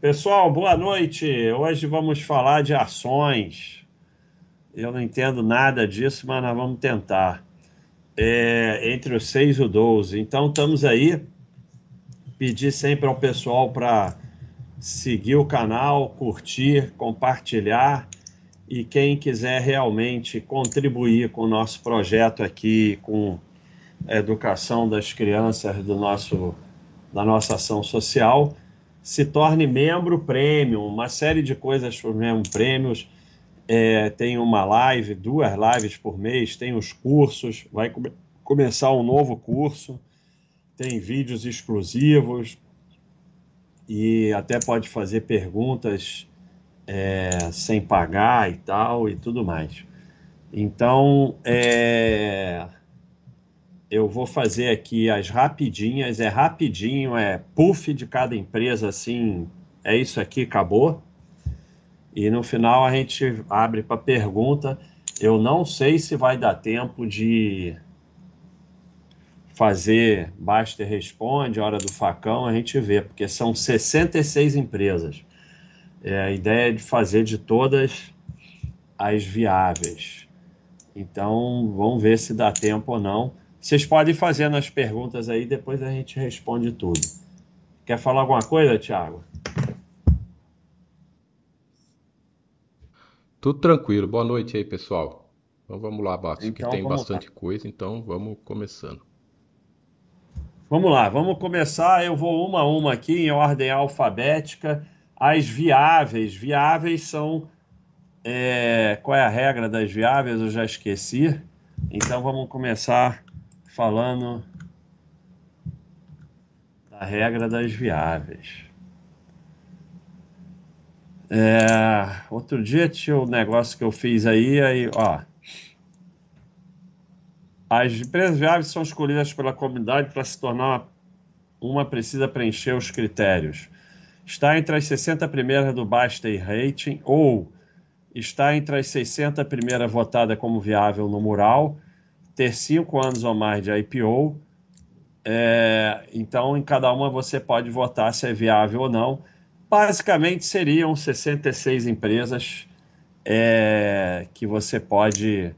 Pessoal, boa noite. Hoje vamos falar de ações. Eu não entendo nada disso, mas nós vamos tentar. É, entre os 6 e o 12. Então, estamos aí. Pedir sempre ao pessoal para seguir o canal, curtir, compartilhar. E quem quiser realmente contribuir com o nosso projeto aqui, com a educação das crianças do nosso, da nossa ação social, se torne membro premium, uma série de coisas por membro prêmios. É, tem uma live, duas lives por mês, tem os cursos, vai come começar um novo curso, tem vídeos exclusivos e até pode fazer perguntas é, sem pagar e tal e tudo mais. Então, é, eu vou fazer aqui as rapidinhas, é rapidinho, é puff de cada empresa, assim, é isso aqui, acabou. E no final a gente abre para pergunta. Eu não sei se vai dar tempo de fazer basta e responde, hora do facão, a gente vê, porque são 66 empresas. É, a ideia é de fazer de todas as viáveis. Então, vamos ver se dá tempo ou não. Vocês podem fazer nas perguntas aí, depois a gente responde tudo. Quer falar alguma coisa, Thiago? Tudo tranquilo. Boa noite aí, pessoal. Então vamos lá, Bato, então, que tem bastante lá. coisa, então vamos começando. Vamos lá, vamos começar. Eu vou uma a uma aqui em ordem alfabética. As viáveis. Viáveis são. É... Qual é a regra das viáveis? Eu já esqueci. Então vamos começar falando da regra das viáveis. É, outro dia tinha um negócio que eu fiz aí, aí, ó. As empresas viáveis são escolhidas pela comunidade para se tornar uma, precisa preencher os critérios. Está entre as 60 primeiras do Basta Rating ou está entre as 60 primeiras votada como viável no mural ter cinco anos ou mais de IPO. É, então, em cada uma você pode votar se é viável ou não. Basicamente, seriam 66 empresas é, que você pode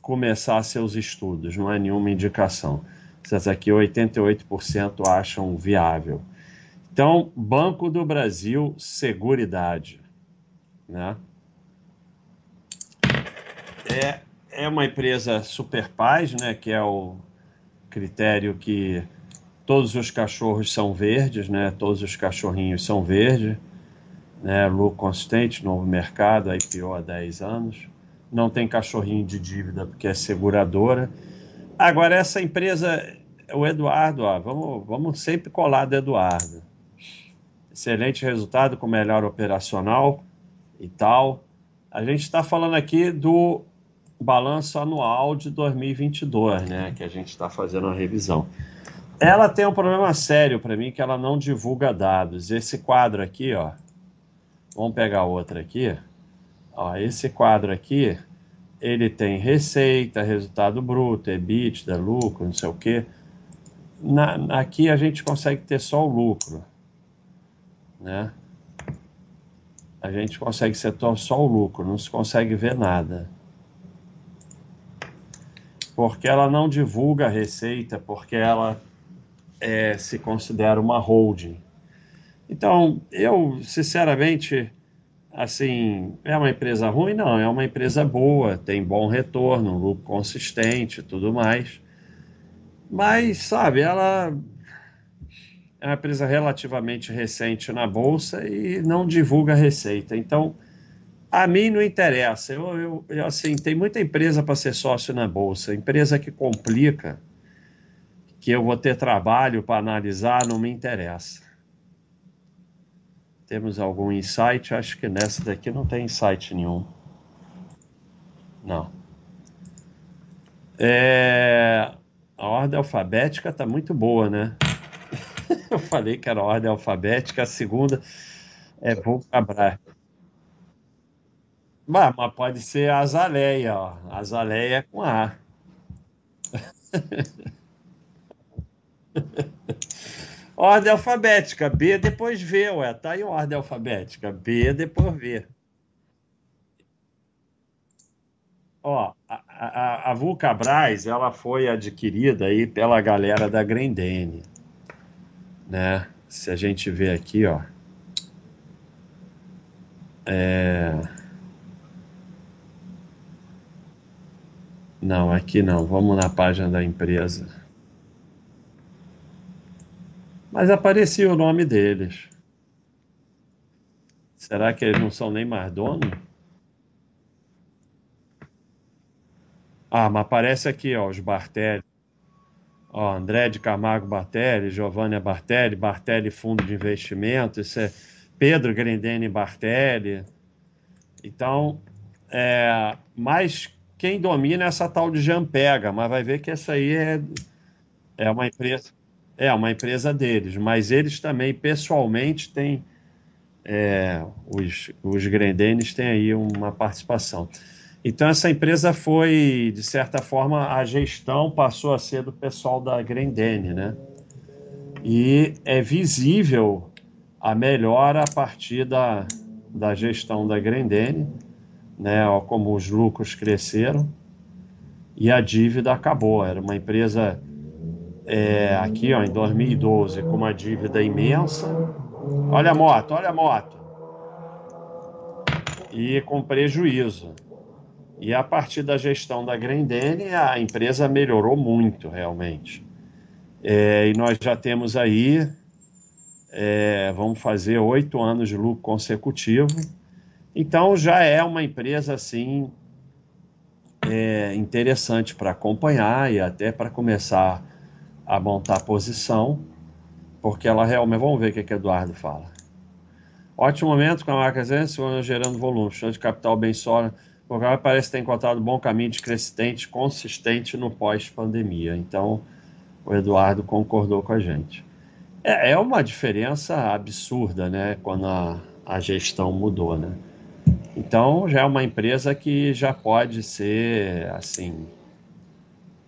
começar seus estudos, não é nenhuma indicação. Essas aqui 88% acham viável. Então, Banco do Brasil, Seguridade. Né? É, é uma empresa super paz, né, que é o critério que todos os cachorros são verdes, né, todos os cachorrinhos são verdes, né, lucro consistente, novo mercado, IPO há 10 anos, não tem cachorrinho de dívida porque é seguradora. Agora, essa empresa, o Eduardo, ó, vamos, vamos sempre colar do Eduardo. Excelente resultado com melhor operacional e tal. A gente está falando aqui do balanço anual de 2022, né? Que a gente está fazendo a revisão. Ela tem um problema sério para mim que ela não divulga dados. Esse quadro aqui, ó. Vamos pegar outra aqui. Ó, esse quadro aqui, ele tem receita, resultado bruto, EBITDA, lucro, não sei o quê. Na, aqui a gente consegue ter só o lucro, né? A gente consegue ser só o lucro, não se consegue ver nada porque ela não divulga a receita, porque ela é, se considera uma holding. Então, eu, sinceramente, assim, é uma empresa ruim? Não, é uma empresa boa, tem bom retorno, lucro consistente tudo mais. Mas, sabe, ela é uma empresa relativamente recente na bolsa e não divulga a receita. Então, a mim não interessa. Eu, eu, assim, tem muita empresa para ser sócio na bolsa. Empresa que complica, que eu vou ter trabalho para analisar, não me interessa. Temos algum insight? Acho que nessa daqui não tem insight nenhum. Não. É... A ordem alfabética está muito boa, né? eu falei que era ordem alfabética, a segunda é Vulcabras. Mas, mas pode ser azaleia, ó. Azaleia é com A. Ordem alfabética, B depois V, ué, tá em ordem alfabética, B depois V. Ó, a, a, a Vulcabras, ela foi adquirida aí pela galera da Grendene, né? Se a gente vê aqui, ó, é... Não, aqui não. Vamos na página da empresa. Mas aparecia o nome deles. Será que eles não são nem mais dono? Ah, mas aparece aqui, ó, os Bartelli. Ó, André de Camargo Bartelli, Giovanni Bartelli, Bartelli Fundo de Investimento, isso é Pedro Grendene Bartelli. Então, é, mas quem domina é essa tal de Jampega, mas vai ver que essa aí é, é uma empresa é uma empresa deles, mas eles também pessoalmente têm é, os, os Grendenes têm aí uma participação. Então essa empresa foi, de certa forma, a gestão passou a ser do pessoal da Grendene, né? E é visível a melhora a partir da, da gestão da Grendene, né? Ó, como os lucros cresceram e a dívida acabou. Era uma empresa é, aqui, ó, em 2012, com uma dívida imensa. Olha a moto, olha a moto. E com prejuízo. E a partir da gestão da Grendene, a empresa melhorou muito, realmente. É, e nós já temos aí, é, vamos fazer oito anos de lucro consecutivo. Então já é uma empresa assim é, interessante para acompanhar e até para começar a montar posição, porque ela realmente. Vamos ver o que, que Eduardo fala. Ótimo momento com a marca Zense, gerando volume, chão de capital bem sólido o programa parece ter encontrado um bom caminho de crescente consistente no pós-pandemia. Então, o Eduardo concordou com a gente. É, é uma diferença absurda, né? Quando a, a gestão mudou, né? Então, já é uma empresa que já pode ser, assim,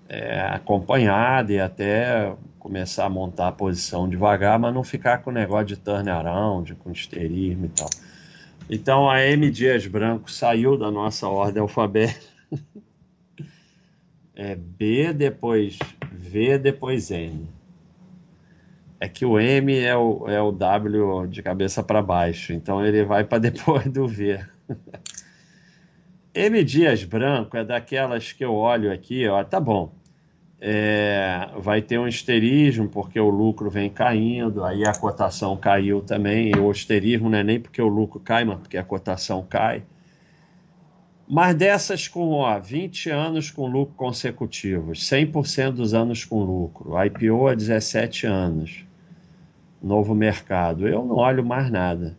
é, acompanhada e até começar a montar a posição devagar, mas não ficar com o negócio de turnaround, com esterismo e tal. Então a M Dias Branco saiu da nossa ordem alfabética. É B, depois V, depois N. É que o M é o, é o W de cabeça para baixo, então ele vai para depois do V. M Dias Branco é daquelas que eu olho aqui, ó, tá bom é, vai ter um esterismo porque o lucro vem caindo, aí a cotação caiu também. E o esterismo não é nem porque o lucro cai, mas porque a cotação cai. Mas dessas com ó, 20 anos com lucro consecutivos, 100% dos anos com lucro, IPO há 17 anos, novo mercado, eu não olho mais nada.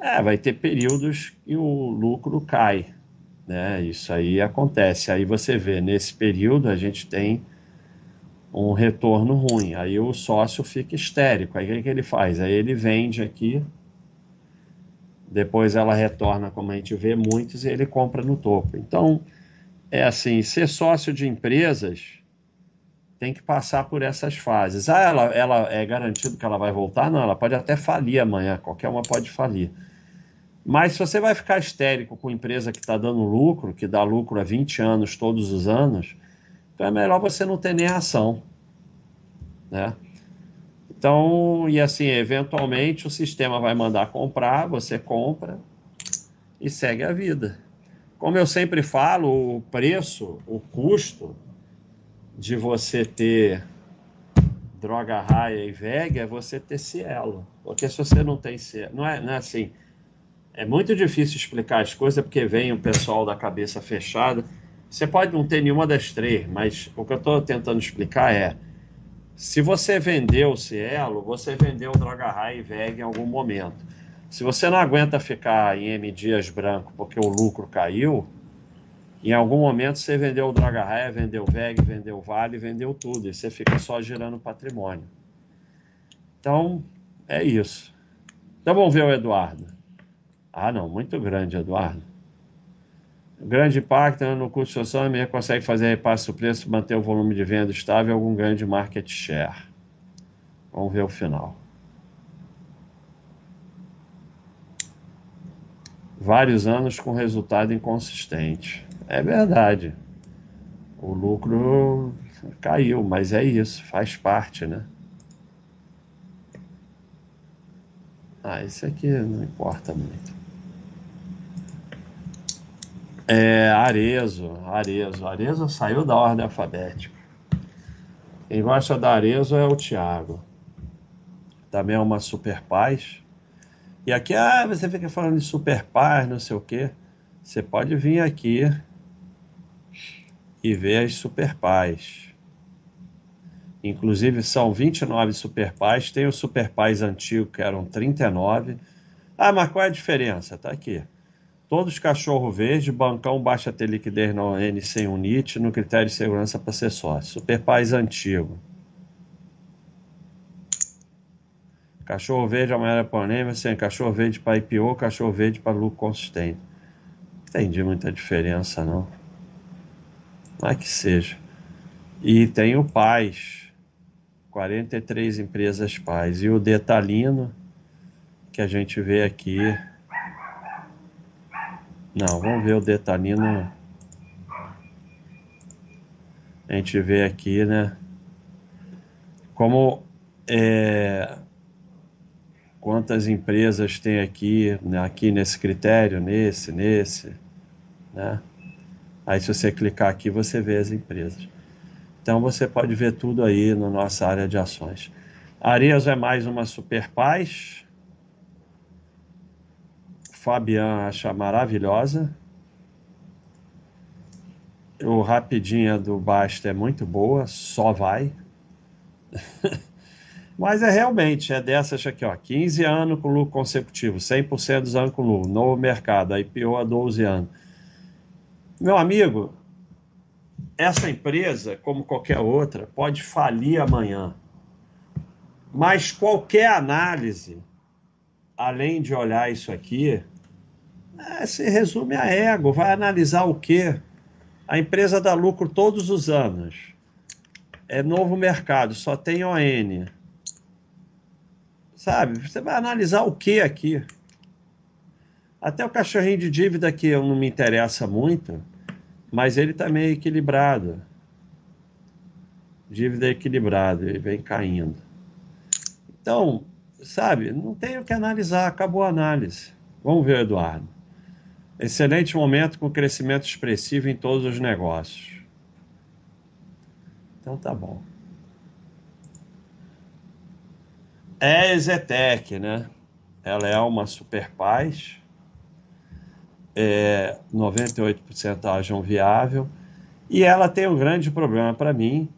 É, vai ter períodos que o lucro cai, né? Isso aí acontece. Aí você vê, nesse período a gente tem um retorno ruim. Aí o sócio fica histérico. Aí o que, que ele faz? Aí ele vende aqui, depois ela retorna, como a gente vê muitos, e ele compra no topo. Então, é assim, ser sócio de empresas tem que passar por essas fases. Ah, ela, ela é garantido que ela vai voltar? Não, ela pode até falir amanhã, qualquer uma pode falir. Mas se você vai ficar histérico com empresa que está dando lucro, que dá lucro há 20 anos, todos os anos, então é melhor você não ter nem ação, né? Então, e assim, eventualmente o sistema vai mandar comprar, você compra e segue a vida. Como eu sempre falo, o preço, o custo de você ter droga raia e VEG é você ter cielo. Porque se você não tem cielo, não é, não é assim. É muito difícil explicar as coisas porque vem o pessoal da cabeça fechada você pode não ter nenhuma das três, mas o que eu estou tentando explicar é: se você vendeu o Cielo, você vendeu Droga High e VEG em algum momento. Se você não aguenta ficar em M dias branco porque o lucro caiu, em algum momento você vendeu o Droga High, vendeu o VEG, vendeu o Vale, vendeu tudo. E você fica só gerando patrimônio. Então, é isso. Então vamos ver o Eduardo. Ah, não, muito grande, Eduardo grande impacto né, no custo social, a minha consegue fazer repasse do preço, manter o volume de venda estável e algum ganho de market share. Vamos ver o final. Vários anos com resultado inconsistente. É verdade. O lucro caiu, mas é isso, faz parte, né? Ah, esse aqui não importa muito. É, Arezo, Arezo. Arezo saiu da ordem alfabética. Quem gosta da Arezo é o Thiago. Também é uma super paz. E aqui, ah, você fica falando de super paz, não sei o quê. Você pode vir aqui e ver as super paz. Inclusive são 29 super pais, tem o super pais antigo que eram 39. Ah, mas qual é a diferença? Tá aqui. Todos cachorro verde, bancão baixa ter liquidez na ON sem unite, no critério de segurança para ser sócio. Super pais antigo. Cachorro verde, amarelo panema, sem cachorro verde para IPO, cachorro verde para lucro consistente. Entendi muita diferença, não. Mas que seja. E tem o Paz, 43 empresas Paz. E o Detalino, que a gente vê aqui. Não, vamos ver o Detalino. A gente vê aqui, né? Como é, quantas empresas tem aqui, né, aqui nesse critério, nesse, nesse, né? Aí se você clicar aqui, você vê as empresas. Então você pode ver tudo aí na nossa área de ações. Areas é mais uma super paz. Fabian acha maravilhosa. O Rapidinha do Basta é muito boa, só vai. Mas é realmente, é dessas aqui, ó, 15 anos com lucro consecutivo, 100% dos anos com lucro, novo mercado, IPO há 12 anos. Meu amigo, essa empresa, como qualquer outra, pode falir amanhã. Mas qualquer análise, além de olhar isso aqui, é, se resume a ego. Vai analisar o quê? A empresa dá lucro todos os anos. É novo mercado, só tem ON. Sabe? Você vai analisar o que aqui? Até o cachorrinho de dívida que não me interessa muito, mas ele está meio equilibrado. Dívida equilibrada, ele vem caindo. Então, sabe, não tem o que analisar, acabou a análise. Vamos ver, Eduardo. Excelente momento com crescimento expressivo em todos os negócios. Então tá bom. É Zetec, né? Ela é uma super paz, é 98% ajam viável, e ela tem um grande problema para mim,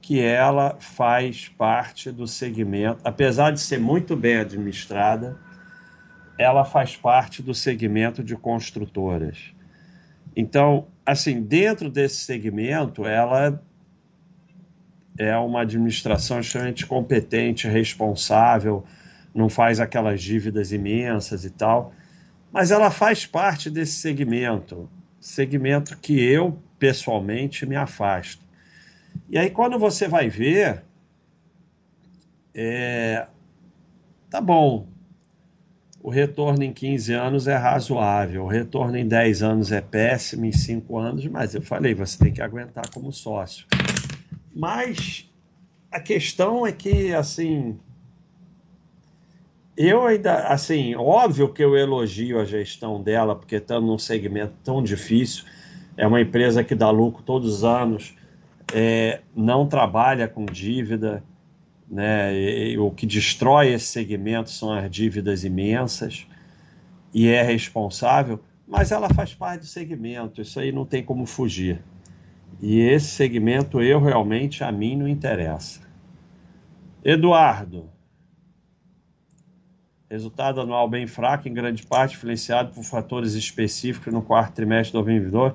que ela faz parte do segmento, apesar de ser muito bem administrada, ela faz parte do segmento de construtoras. Então, assim, dentro desse segmento, ela é uma administração extremamente competente, responsável, não faz aquelas dívidas imensas e tal, mas ela faz parte desse segmento, segmento que eu pessoalmente me afasto. E aí quando você vai ver, é, tá bom, o retorno em 15 anos é razoável, o retorno em 10 anos é péssimo, em 5 anos, mas eu falei, você tem que aguentar como sócio. Mas a questão é que, assim, eu ainda, assim, óbvio que eu elogio a gestão dela, porque estamos num segmento tão difícil. É uma empresa que dá lucro todos os anos, é, não trabalha com dívida, né? E, o que destrói esse segmento são as dívidas imensas e é responsável, mas ela faz parte do segmento, isso aí não tem como fugir. E esse segmento eu realmente a mim não interessa. Eduardo. Resultado anual bem fraco, em grande parte influenciado por fatores específicos no quarto trimestre de 2022,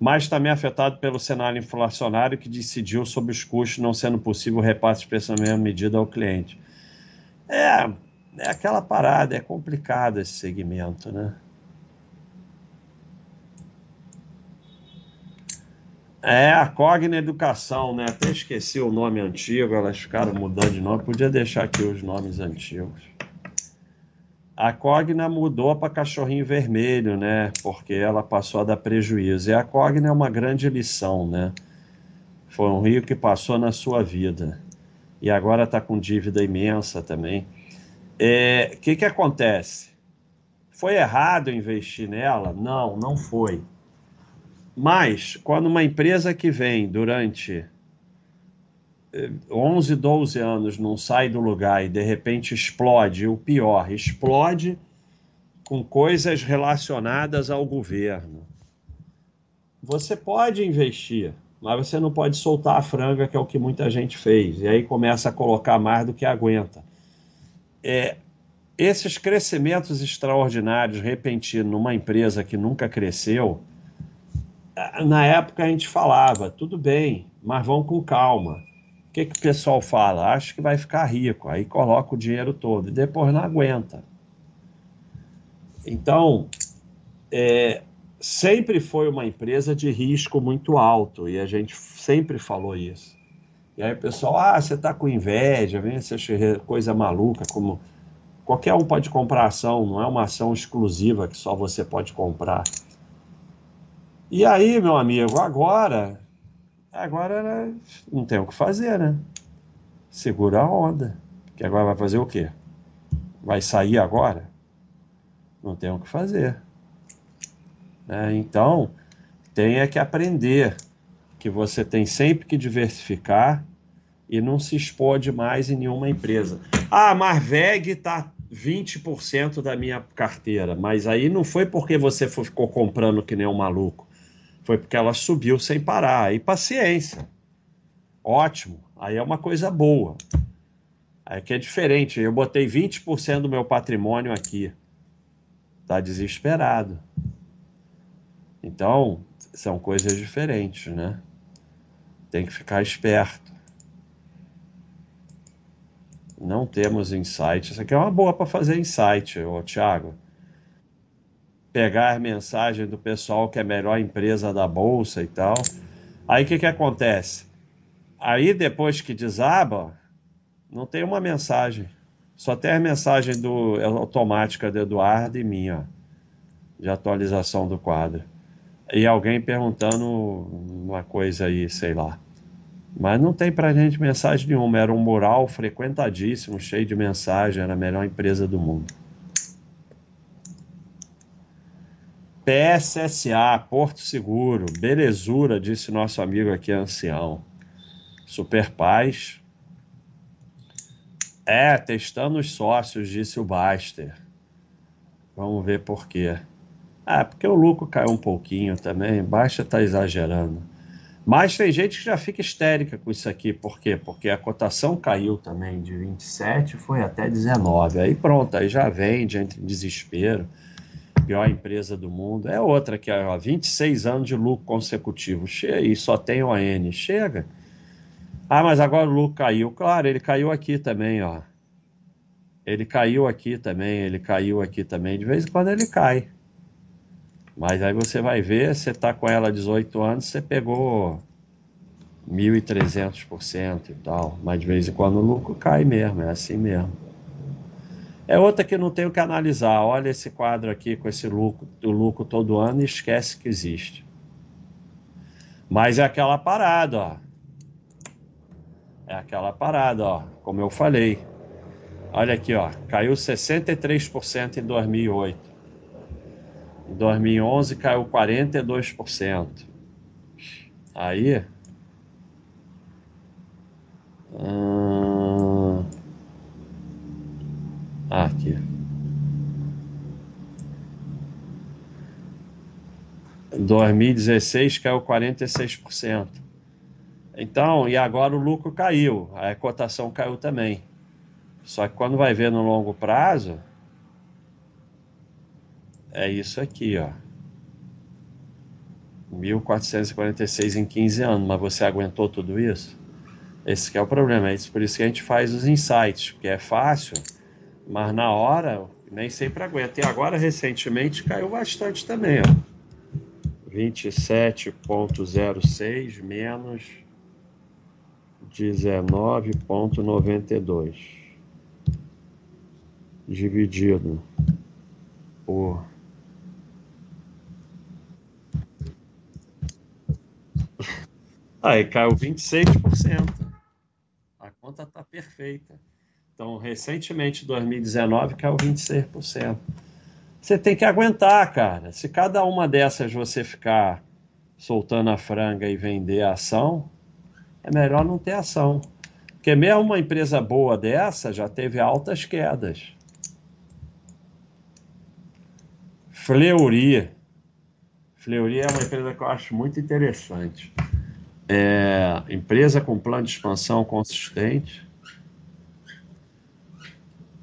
mas também afetado pelo cenário inflacionário que decidiu sobre os custos não sendo possível o repasse na mesma medida ao cliente. É, é aquela parada, é complicado esse segmento, né? É, a Cogna Educação, né? Até esqueci o nome antigo, elas ficaram mudando de nome. Podia deixar aqui os nomes antigos. A Cogna mudou para Cachorrinho Vermelho, né? Porque ela passou a dar prejuízo. E a Cogna é uma grande lição, né? Foi um rio que passou na sua vida. E agora está com dívida imensa também. O é, que, que acontece? Foi errado investir nela? Não, não foi. Mas, quando uma empresa que vem durante 11, eh, 12 anos não sai do lugar e de repente explode, o pior, explode com coisas relacionadas ao governo. Você pode investir, mas você não pode soltar a franga, que é o que muita gente fez, e aí começa a colocar mais do que aguenta. É, esses crescimentos extraordinários repentinos numa empresa que nunca cresceu, na época a gente falava, tudo bem, mas vão com calma. O que, que o pessoal fala? Acho que vai ficar rico, aí coloca o dinheiro todo e depois não aguenta. Então, é, sempre foi uma empresa de risco muito alto e a gente sempre falou isso. E aí o pessoal, ah, você está com inveja, vem essa coisa maluca, como qualquer um pode comprar ação, não é uma ação exclusiva que só você pode comprar. E aí, meu amigo, agora, agora não tem o que fazer, né? Segura a onda. Que agora vai fazer o quê? Vai sair agora? Não tem o que fazer. Né? Então, tenha que aprender que você tem sempre que diversificar e não se expor demais em nenhuma empresa. Ah, Marveg está 20% da minha carteira, mas aí não foi porque você ficou comprando que nem um maluco. Foi porque ela subiu sem parar. Aí paciência. Ótimo. Aí é uma coisa boa. Aí que é diferente. Eu botei 20% do meu patrimônio aqui. Tá desesperado. Então, são coisas diferentes, né? Tem que ficar esperto. Não temos insight. Isso aqui é uma boa para fazer insight, ô Thiago pegar mensagem do pessoal que é a melhor empresa da bolsa e tal. Aí o que, que acontece? Aí depois que desaba, não tem uma mensagem. Só tem a mensagem do, é automática do Eduardo e minha, de atualização do quadro. E alguém perguntando uma coisa aí, sei lá. Mas não tem pra gente mensagem nenhuma. Era um mural frequentadíssimo, cheio de mensagem, era a melhor empresa do mundo. PSSA, Porto Seguro, belezura, disse nosso amigo aqui ancião. Super Paz. É, testando os sócios, disse o Baster. Vamos ver por quê. Ah, porque o lucro caiu um pouquinho também. Baixa tá exagerando. Mas tem gente que já fica histérica com isso aqui. Por quê? Porque a cotação caiu também de 27 foi até 19. Aí pronto, aí já vende, entra em desespero pior empresa do mundo. É outra que há 26 anos de lucro consecutivo. Chega e só tem ON. Chega. Ah, mas agora o lucro caiu. Claro, ele caiu aqui também, ó. Ele caiu aqui também, ele caiu aqui também. De vez em quando ele cai. Mas aí você vai ver, você tá com ela há 18 anos, você pegou 1.300% e tal. Mas de vez em quando o lucro cai mesmo, é assim mesmo. É outra que não tenho que analisar. Olha esse quadro aqui com esse lucro, o lucro todo ano e esquece que existe. Mas é aquela parada, ó. É aquela parada, ó. Como eu falei. Olha aqui, ó. Caiu 63% em 2008. Em 2011 caiu 42%. Aí. Hum, ah, aqui. Em 2016 caiu 46%. Então, e agora o lucro caiu, a cotação caiu também. Só que quando vai ver no longo prazo, é isso aqui, ó. 1.446 em 15 anos, mas você aguentou tudo isso? Esse é o problema, é isso, por isso que a gente faz os insights, porque é fácil mas na hora nem sempre aguenta. E agora, recentemente, caiu bastante também. Ó. 27,06 menos 19,92 dividido por aí caiu 26%. A conta está perfeita. Então, recentemente, 2019, caiu 26%. Você tem que aguentar, cara. Se cada uma dessas você ficar soltando a franga e vender a ação, é melhor não ter ação. Porque mesmo uma empresa boa dessa já teve altas quedas. Fleury. Fleury é uma empresa que eu acho muito interessante. É, empresa com plano de expansão consistente.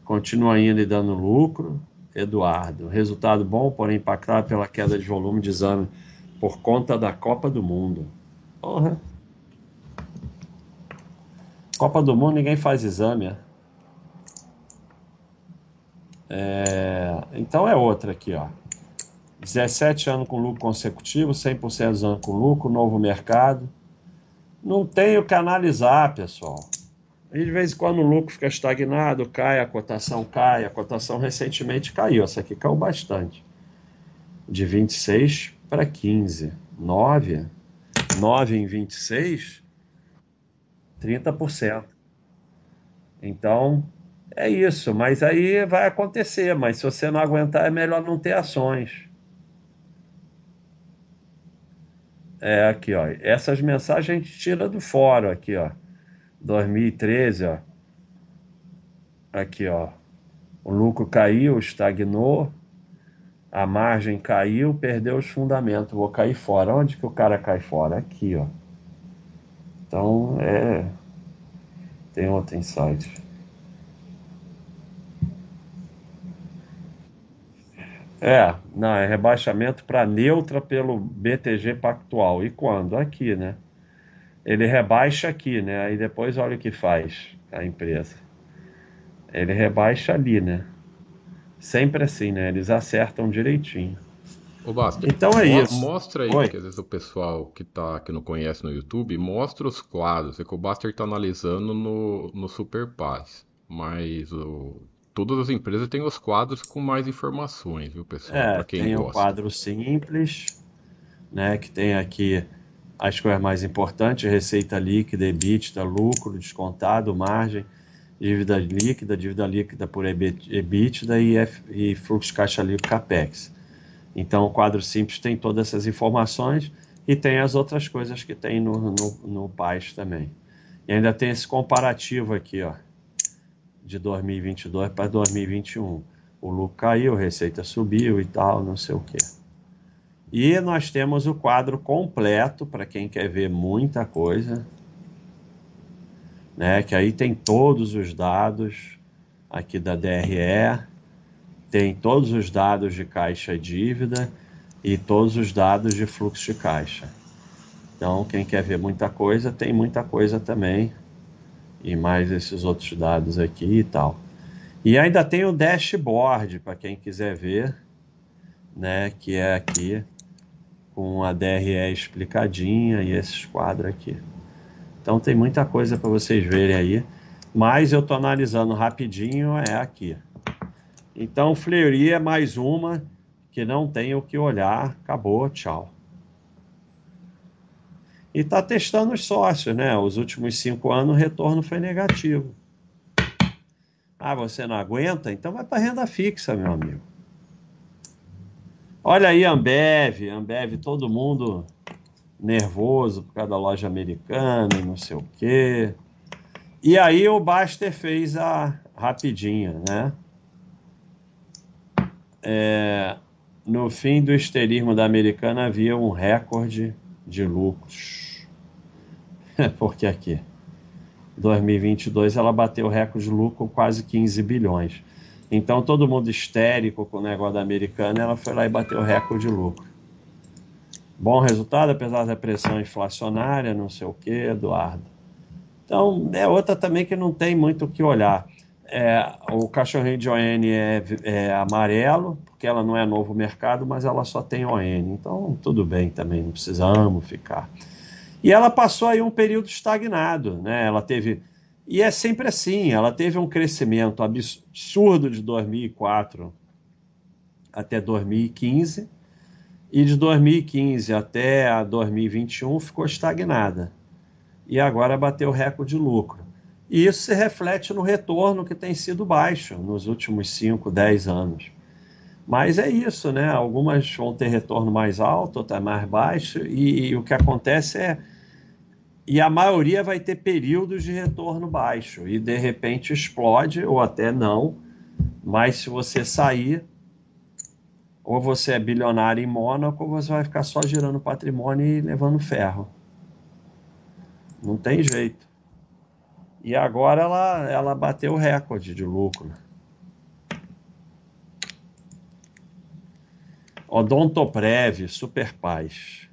Continua indo e dando lucro Eduardo. Resultado bom, porém impactado pela queda de volume de exame por conta da Copa do Mundo. Porra. Copa do Mundo ninguém faz exame. É? é... Então é outra aqui, ó. 17 anos com lucro consecutivo, 100% dos anos com lucro, novo mercado. Não tem o que analisar, pessoal. E de vez em quando o lucro fica estagnado, cai, a cotação cai. A cotação recentemente caiu. Essa aqui caiu bastante. De 26 para 15. 9. 9 em 26, 30%. Então, é isso. Mas aí vai acontecer. Mas se você não aguentar, é melhor não ter ações. É aqui, ó. Essas mensagens a gente tira do fórum aqui, ó. 2013, ó. Aqui, ó. O lucro caiu, estagnou, a margem caiu, perdeu os fundamentos. Vou cair fora. Onde que o cara cai fora? Aqui, ó. Então, é. Tem outro insight. É, não, é rebaixamento para neutra pelo BTG Pactual. E quando? Aqui, né? Ele rebaixa aqui, né? Aí depois olha o que faz a empresa. Ele rebaixa ali, né? Sempre assim, né? Eles acertam direitinho. Ô Basta, então é mo isso. Mostra aí, Oi. que às vezes o pessoal que, tá, que não conhece no YouTube, mostra os quadros. É que o Buster está analisando no, no Super Paz. Mas o, todas as empresas têm os quadros com mais informações, viu, pessoal? É, tem gosta. o quadro simples, né? Que tem aqui as coisas mais importantes, receita líquida, EBITDA, lucro descontado, margem, dívida líquida, dívida líquida por EBITDA e, F, e fluxo de caixa líquido CAPEX. Então, o quadro simples tem todas essas informações e tem as outras coisas que tem no, no, no PAIS também. E ainda tem esse comparativo aqui, ó, de 2022 para 2021. O lucro caiu, a receita subiu e tal, não sei o quê. E nós temos o quadro completo para quem quer ver muita coisa, né? Que aí tem todos os dados aqui da DRE, tem todos os dados de caixa e dívida e todos os dados de fluxo de caixa. Então, quem quer ver muita coisa, tem muita coisa também. E mais esses outros dados aqui e tal. E ainda tem o dashboard para quem quiser ver, né, que é aqui com a DRE explicadinha e esses quadros aqui. Então tem muita coisa para vocês verem aí, mas eu estou analisando rapidinho, é aqui. Então Fleury é mais uma que não tem o que olhar, acabou, tchau. E está testando os sócios, né? Os últimos cinco anos o retorno foi negativo. Ah, você não aguenta? Então vai para renda fixa, meu amigo. Olha aí, Ambev, Ambev, todo mundo nervoso por causa da loja americana não sei o quê. E aí o Baster fez a rapidinha, né? É, no fim do esterismo da americana havia um recorde de lucros. Porque aqui, 2022, ela bateu o recorde de lucro quase 15 bilhões. Então, todo mundo histérico com o negócio da americana, ela foi lá e bateu recorde de lucro. Bom resultado, apesar da pressão inflacionária, não sei o que, Eduardo. Então, é outra também que não tem muito o que olhar. É, o cachorrinho de ON é, é, amarelo, porque ela não é novo mercado, mas ela só tem ON. Então, tudo bem também, não precisamos ficar. E ela passou aí um período estagnado, né? Ela teve. E é sempre assim, ela teve um crescimento absurdo de 2004 até 2015, e de 2015 até 2021 ficou estagnada. E agora bateu recorde de lucro. E isso se reflete no retorno que tem sido baixo nos últimos 5, 10 anos. Mas é isso, né? Algumas vão ter retorno mais alto, outras mais baixo, e, e, o que acontece é. E a maioria vai ter períodos de retorno baixo, e de repente explode, ou até não, mas se você sair, ou você é bilionário em Mônaco, ou você vai ficar só girando patrimônio e levando ferro. Não tem jeito. E agora ela, ela bateu o recorde de lucro. Odontoprev, Super Paz.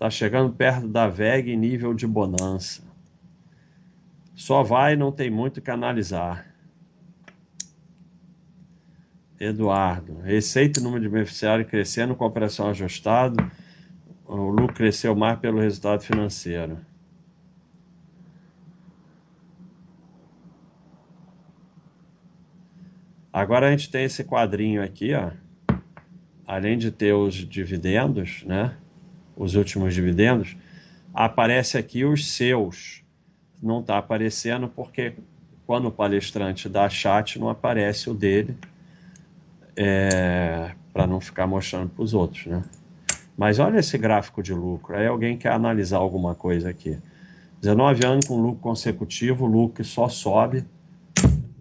Está chegando perto da VEG nível de bonança. Só vai, não tem muito que analisar. Eduardo, receita e número de beneficiários crescendo com a operação ajustada. O lucro cresceu mais pelo resultado financeiro. Agora a gente tem esse quadrinho aqui, ó. Além de ter os dividendos, né? Os últimos dividendos, aparece aqui os seus. Não está aparecendo porque quando o palestrante dá chat não aparece o dele, é, para não ficar mostrando para os outros, né? Mas olha esse gráfico de lucro. Aí alguém quer analisar alguma coisa aqui. 19 anos com lucro consecutivo, lucro só sobe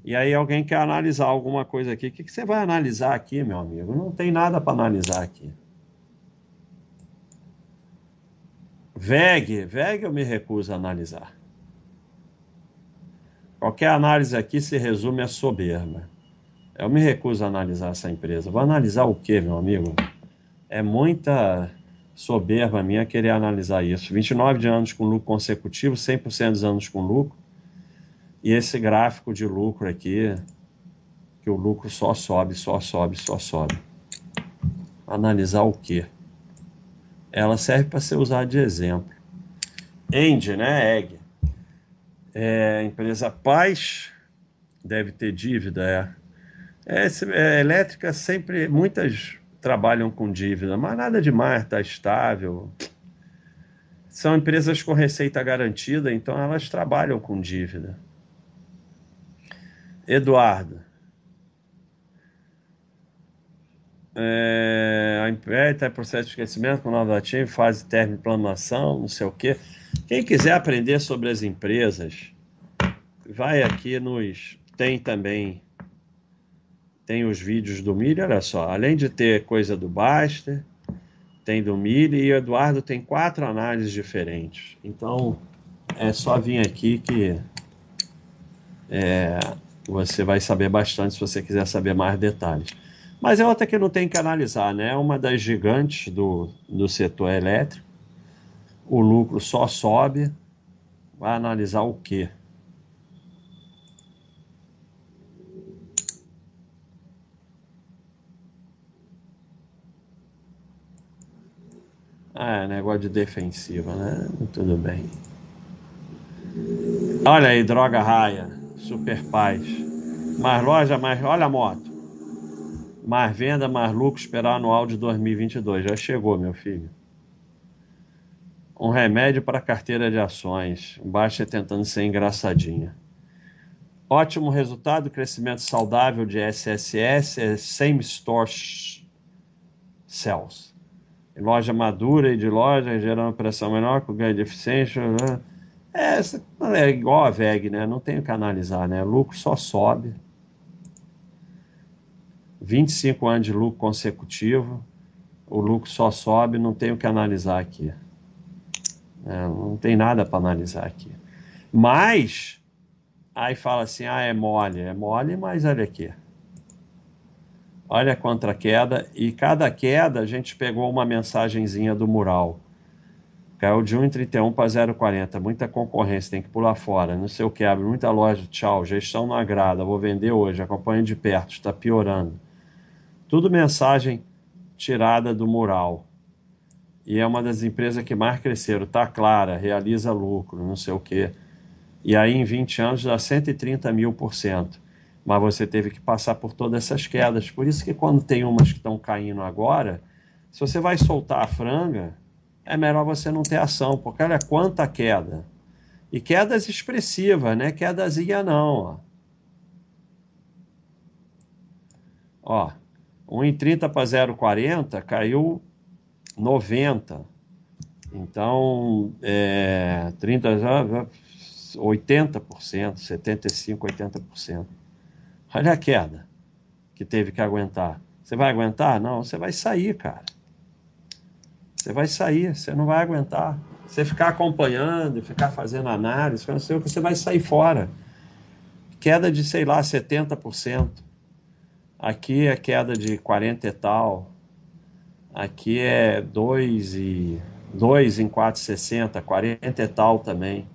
e aí alguém quer analisar alguma coisa aqui. O que, que você vai analisar aqui, meu amigo? Não tem nada para analisar aqui. VEG, VEG eu me recuso a analisar. Qualquer análise aqui se resume a soberba. Eu me recuso a analisar essa empresa. Vou analisar o quê, meu amigo? É muita soberba minha querer analisar isso. 29 de anos com lucro consecutivo, 100% dos anos com lucro. E esse gráfico de lucro aqui, que o lucro só sobe, só sobe, só sobe. Analisar o quê? Ela serve para ser usada de exemplo. End, né? Egg. É, empresa Paz deve ter dívida, é. é, é elétrica sempre, muitas trabalham com dívida, mas nada demais, está estável. São empresas com receita garantida, então elas trabalham com dívida. Eduardo. É, a empresa está em processo de esquecimento com nova fase término de planação, não sei o quê. Quem quiser aprender sobre as empresas, vai aqui nos. Tem também. Tem os vídeos do Milho, olha só. Além de ter coisa do Baster, tem do Milho e o Eduardo tem quatro análises diferentes. Então é só vir aqui que. É, você vai saber bastante se você quiser saber mais detalhes. Mas é outra que não tem que analisar, né? É uma das gigantes do, do setor elétrico. O lucro só sobe. Vai analisar o quê? Ah, negócio de defensiva, né? Tudo bem. Olha aí, droga raia. Super paz. Mais loja, mais. Olha a moto. Mais venda, mais lucro esperar anual de 2022. Já chegou, meu filho. Um remédio para carteira de ações. Baixa tentando ser engraçadinha. Ótimo resultado, crescimento saudável de SSS, é Same Store Sales. Loja madura e de loja, gerando pressão menor, com ganho de eficiência. Né? É, é igual a VEG, né? Não tem o que analisar, né? Lucro só sobe. 25 anos de lucro consecutivo, o lucro só sobe, não tem o que analisar aqui. É, não tem nada para analisar aqui. Mas, aí fala assim: ah, é mole. É mole, mas olha aqui. Olha a contra queda, e cada queda a gente pegou uma mensagenzinha do mural. Caiu de 1,31 para 0,40. Muita concorrência, tem que pular fora. Não sei o que, abre muita loja. Tchau, gestão não agrada. Vou vender hoje, acompanho de perto, está piorando. Tudo mensagem tirada do mural. E é uma das empresas que mais cresceram. Tá clara, realiza lucro, não sei o que. E aí em 20 anos dá 130 mil por cento. Mas você teve que passar por todas essas quedas. Por isso que quando tem umas que estão caindo agora, se você vai soltar a franga, é melhor você não ter ação, porque olha quanta queda. E quedas expressivas, né? Quedazinha não, ó. Ó, 1,30 para 0,40 caiu 90. Então, é, 30, 80%, 75%, 80%. Olha a queda que teve que aguentar. Você vai aguentar? Não, você vai sair, cara. Você vai sair, você não vai aguentar. Você ficar acompanhando, ficar fazendo análise, você vai sair fora. Queda de, sei lá, 70%. Aqui é queda de 40 e tal. Aqui é 2 e 2 em 4,60, 40 e tal também.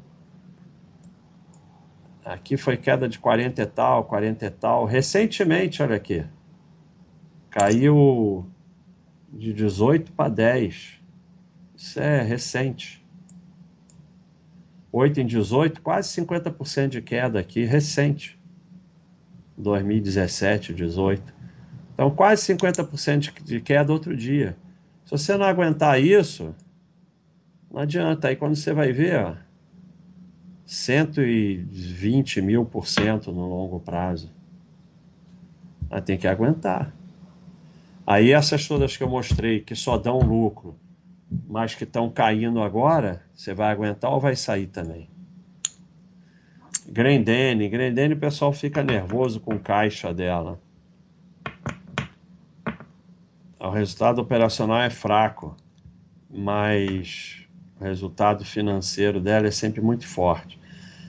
Aqui foi queda de 40 e tal, 40 e tal. Recentemente, olha aqui. Caiu de 18 para 10. Isso é recente. 8 em 18, quase 50% de queda aqui, recente. 2017, 18. Então, quase 50% de queda outro dia. Se você não aguentar isso, não adianta. Aí quando você vai ver, ó, 120 mil por cento no longo prazo. Aí tem que aguentar. Aí essas todas que eu mostrei, que só dão lucro, mas que estão caindo agora, você vai aguentar ou vai sair também? Grendene, Grendene o pessoal fica nervoso com caixa dela. O resultado operacional é fraco, mas o resultado financeiro dela é sempre muito forte.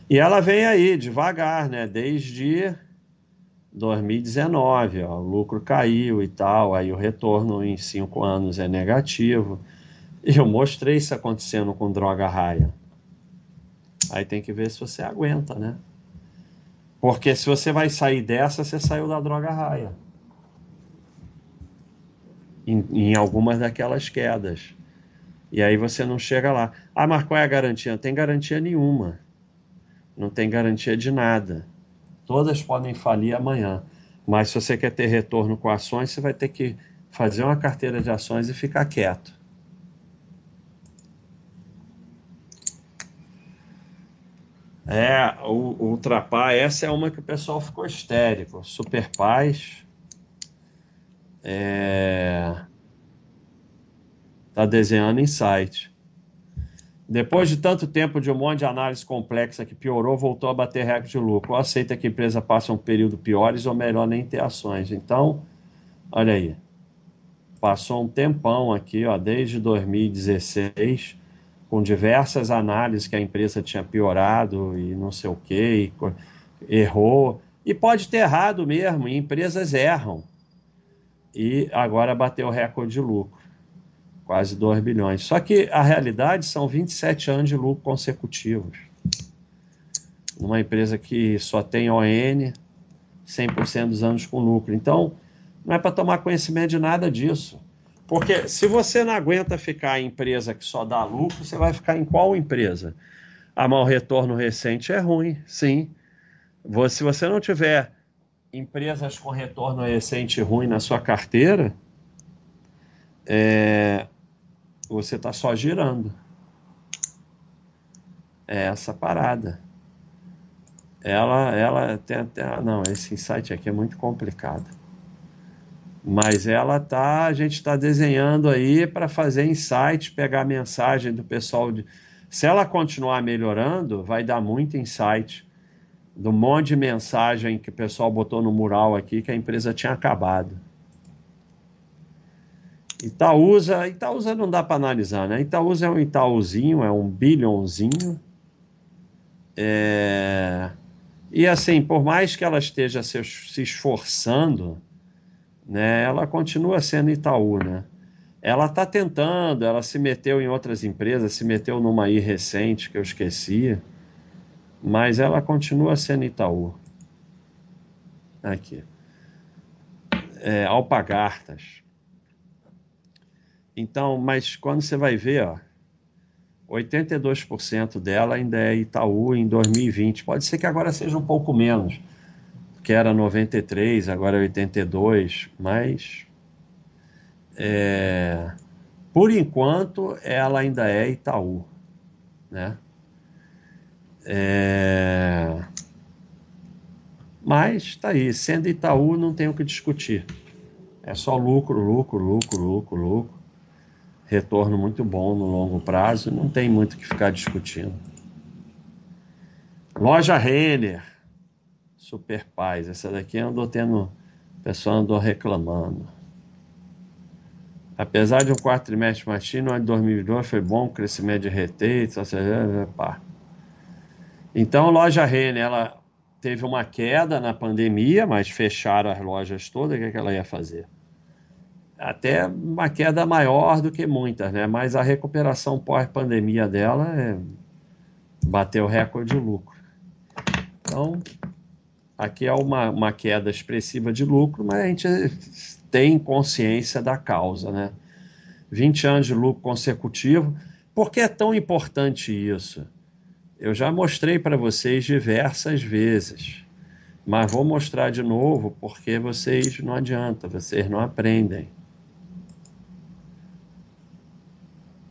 E ela vem aí devagar, né? Desde 2019, ó, o lucro caiu e tal, aí o retorno em cinco anos é negativo. Eu mostrei isso acontecendo com droga raia. Aí tem que ver se você aguenta, né? Porque se você vai sair dessa, você saiu da droga raia. Em, em algumas daquelas quedas. E aí você não chega lá. Ah, mas qual é a garantia? Não tem garantia nenhuma. Não tem garantia de nada. Todas podem falir amanhã. Mas se você quer ter retorno com ações, você vai ter que fazer uma carteira de ações e ficar quieto. É, o, o Ultrapar, essa é uma que o pessoal ficou histérico. Super Paz. É, tá desenhando insight. Depois de tanto tempo de um monte de análise complexa que piorou, voltou a bater recorde de lucro. Ou aceita que a empresa passe um período piores ou melhor nem ter ações. Então, olha aí. Passou um tempão aqui, ó, desde 2016, com diversas análises que a empresa tinha piorado e não sei o que, errou. E pode ter errado mesmo, e empresas erram. E agora bateu o recorde de lucro quase 2 bilhões. Só que a realidade são 27 anos de lucro consecutivos. Numa empresa que só tem ON, 100% dos anos com lucro. Então, não é para tomar conhecimento de nada disso. Porque se você não aguenta ficar em empresa que só dá lucro, você vai ficar em qual empresa? A mau retorno recente é ruim, sim. Se você não tiver empresas com retorno recente ruim na sua carteira, é, você está só girando. É essa parada. Ela, ela tem até. Não, esse insight aqui é muito complicado. Mas ela tá. A gente está desenhando aí para fazer insight, pegar a mensagem do pessoal. De, se ela continuar melhorando, vai dar muito insight do monte de mensagem que o pessoal botou no mural aqui que a empresa tinha acabado. Itaúsa, Itaúsa não dá para analisar, né? Itaúsa é um Itaúzinho, é um bilhãozinho. É... E assim, por mais que ela esteja se, esforçando, né, ela continua sendo Itaú, né? ela está tentando, ela se meteu em outras empresas, se meteu numa aí recente que eu esqueci, mas ela continua sendo Itaú. Aqui. É, Alpagartas. Então, mas quando você vai ver, ó, 82% dela ainda é Itaú em 2020. Pode ser que agora seja um pouco menos, que era 93, agora é 82, mas é, por enquanto, ela ainda é Itaú, né? É, mas está aí, sendo Itaú, não tem o que discutir. É só lucro, lucro, lucro, lucro, lucro. Retorno muito bom no longo prazo, não tem muito o que ficar discutindo. Loja Renner, Super Paz. Essa daqui andou tendo, o pessoal andou reclamando. Apesar de um quarto trimestre tímido, o ano de 2022 foi bom, crescimento de receita, pá. Então, a loja Renner, ela teve uma queda na pandemia, mas fecharam as lojas todas, o que, é que ela ia fazer? Até uma queda maior do que muitas, né? Mas a recuperação pós-pandemia dela é... bateu recorde de lucro. Então, aqui é uma, uma queda expressiva de lucro, mas a gente tem consciência da causa, né? 20 anos de lucro consecutivo. Por que é tão importante isso? Eu já mostrei para vocês diversas vezes, mas vou mostrar de novo porque vocês não adianta, vocês não aprendem.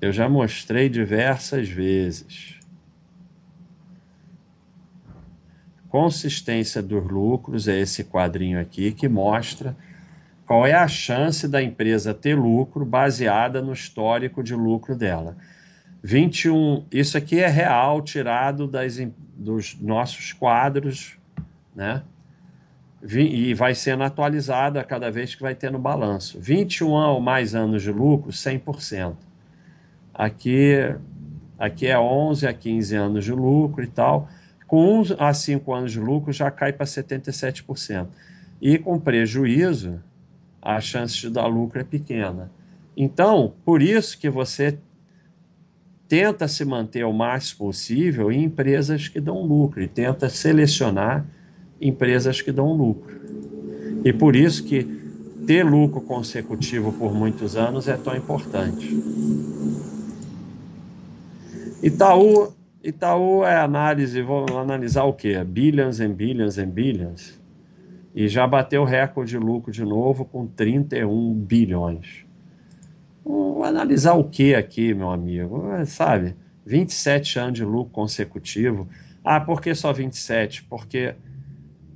Eu já mostrei diversas vezes. Consistência dos lucros é esse quadrinho aqui que mostra qual é a chance da empresa ter lucro baseada no histórico de lucro dela? 21, isso aqui é real, tirado das, dos nossos quadros, né? E vai sendo atualizado a cada vez que vai tendo balanço. 21 ou mais anos de lucro, 100%. Aqui, aqui é 11 a 15 anos de lucro e tal. Com 1 a 5 anos de lucro já cai para 77%. E com prejuízo, a chance de dar lucro é pequena. Então, por isso que você tenta se manter o mais possível em empresas que dão lucro e tenta selecionar empresas que dão lucro. E por isso que ter lucro consecutivo por muitos anos é tão importante. Itaú, Itaú é análise, vou analisar o quê? Billions and billions and billions e já bateu recorde de lucro de novo com 31 bilhões. Vou analisar o que aqui, meu amigo? É, sabe, 27 anos de lucro consecutivo. Ah, por que só 27? Porque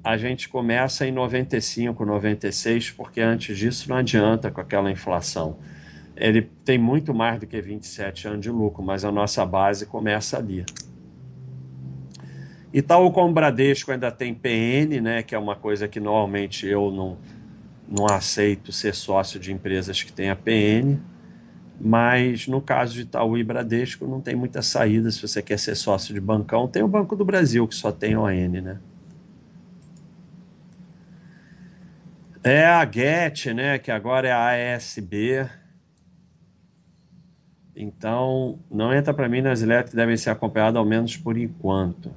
a gente começa em 95, 96, porque antes disso não adianta com aquela inflação. Ele tem muito mais do que 27 anos de lucro, mas a nossa base começa ali. Itaú como Bradesco ainda tem PN, né, que é uma coisa que normalmente eu não, não aceito ser sócio de empresas que têm a PN, mas no caso de Itaú e Bradesco não tem muita saída se você quer ser sócio de bancão. Tem o Banco do Brasil que só tem ON, né? É a GET, né, que agora é a ASB. Então, não entra para mim nas elétricas devem ser acompanhadas ao menos por enquanto.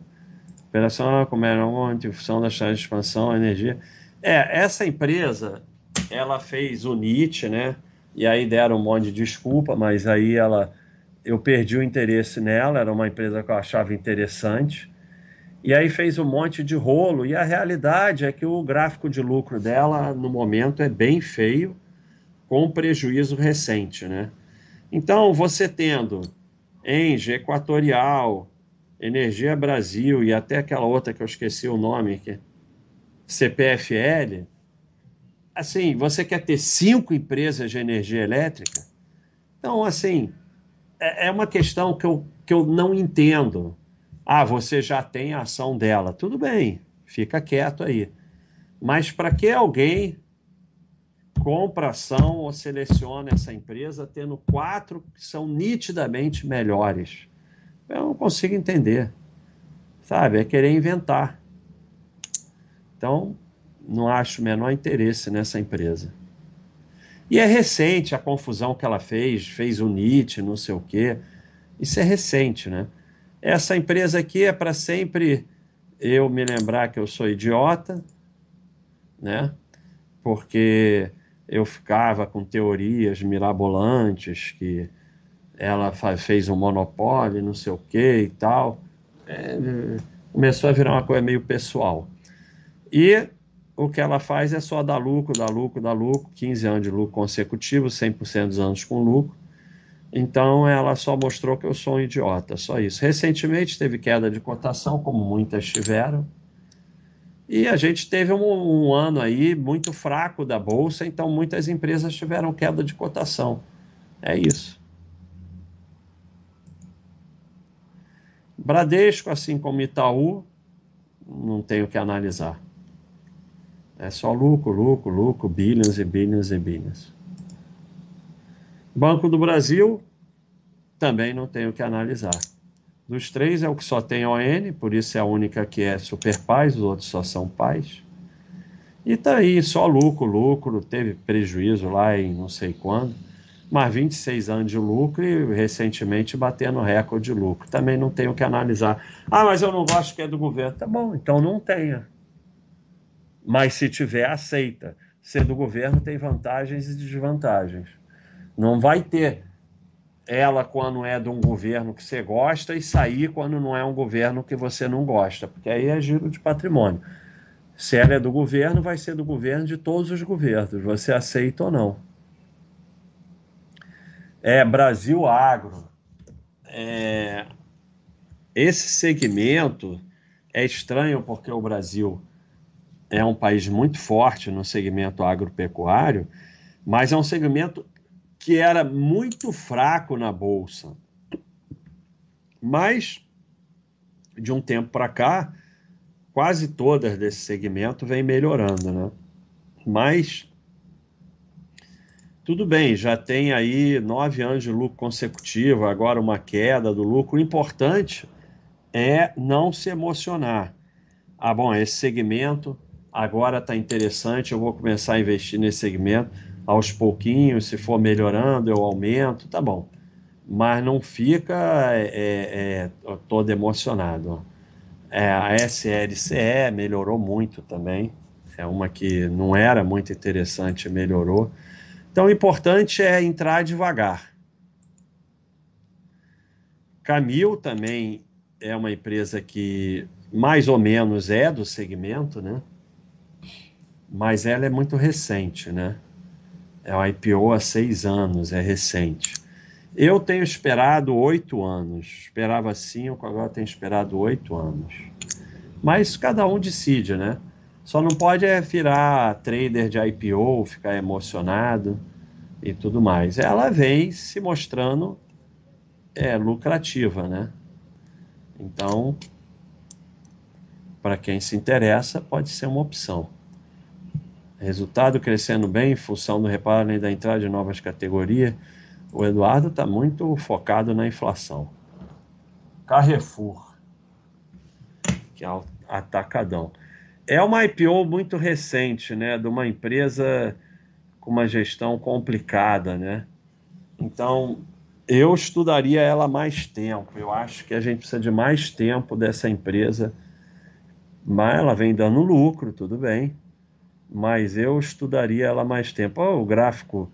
Operação como era uma função da chave de expansão, energia. É, essa empresa, ela fez o NIT, né? E aí deram um monte de desculpa, mas aí ela, eu perdi o interesse nela, era uma empresa que eu achava interessante. E aí fez um monte de rolo, e a realidade é que o gráfico de lucro dela, no momento, é bem feio, com prejuízo recente, né? Então, você tendo Enge, Equatorial, Energia Brasil e até aquela outra que eu esqueci o nome, que é CPFL, assim, você quer ter cinco empresas de energia elétrica? Então, assim, é, é uma questão que eu, que eu não entendo. Ah, você já tem a ação dela. Tudo bem, fica quieto aí. Mas para que alguém compra ação ou seleciona essa empresa tendo quatro que são nitidamente melhores? Eu não consigo entender. Sabe? É querer inventar. Então, não acho o menor interesse nessa empresa. E é recente a confusão que ela fez, fez o NIT, não sei o quê. Isso é recente, né? Essa empresa aqui é para sempre eu me lembrar que eu sou idiota, né? Porque eu ficava com teorias mirabolantes que ela fez um monopólio, não sei o que e tal. É, começou a virar uma coisa meio pessoal. E o que ela faz é só dar lucro, dar lucro, dar lucro, 15 anos de lucro consecutivo, 100% dos anos com lucro. Então ela só mostrou que eu sou um idiota, só isso. Recentemente teve queda de cotação, como muitas tiveram. E a gente teve um, um, ano aí muito fraco da bolsa, então muitas empresas tiveram queda de cotação. É isso. Bradesco, assim como Itaú, não tenho que analisar. É só lucro, lucro, lucro, bilhões e bilhões e bilhões. Banco do Brasil, também não tenho que analisar. Dos três é o que só tem ON, por isso é a única que é super paz, os outros só são pais. E tá aí, só lucro, lucro, teve prejuízo lá em não sei quando, mas 26 anos de lucro e recentemente batendo recorde de lucro. Também não tenho que analisar. Ah, mas eu não gosto que é do governo. Tá bom, então não tenha. Mas se tiver, aceita. Ser do governo tem vantagens e desvantagens. Não vai ter ela quando é de um governo que você gosta e sair quando não é um governo que você não gosta, porque aí é giro de patrimônio. Se ela é do governo, vai ser do governo de todos os governos, você aceita ou não. É Brasil Agro. É, esse segmento é estranho porque o Brasil é um país muito forte no segmento agropecuário, mas é um segmento que era muito fraco na bolsa. Mas de um tempo para cá, quase todas desse segmento vem melhorando, né? Mas tudo bem, já tem aí nove anos de lucro consecutivo, agora uma queda do lucro. O importante é não se emocionar. Ah, bom, esse segmento agora está interessante, eu vou começar a investir nesse segmento. Aos pouquinhos, se for melhorando, eu aumento, tá bom. Mas não fica é, é, é todo emocionado. É, a SLCE melhorou muito também. É uma que não era muito interessante, melhorou. Então, o importante é entrar devagar. Camil também é uma empresa que mais ou menos é do segmento, né? mas ela é muito recente, né? É um IPO há seis anos, é recente. Eu tenho esperado oito anos. Esperava cinco, agora tenho esperado oito anos. Mas cada um decide, né? Só não pode é virar trader de IPO, ficar emocionado e tudo mais. Ela vem se mostrando é, lucrativa, né? Então, para quem se interessa, pode ser uma opção. Resultado crescendo bem em função do reparo e da entrada de novas categorias. O Eduardo está muito focado na inflação. Carrefour, que é o atacadão. É uma IPO muito recente, né, de uma empresa com uma gestão complicada, né? Então, eu estudaria ela mais tempo. Eu acho que a gente precisa de mais tempo dessa empresa. Mas ela vem dando lucro, tudo bem mas eu estudaria ela mais tempo. Oh, o gráfico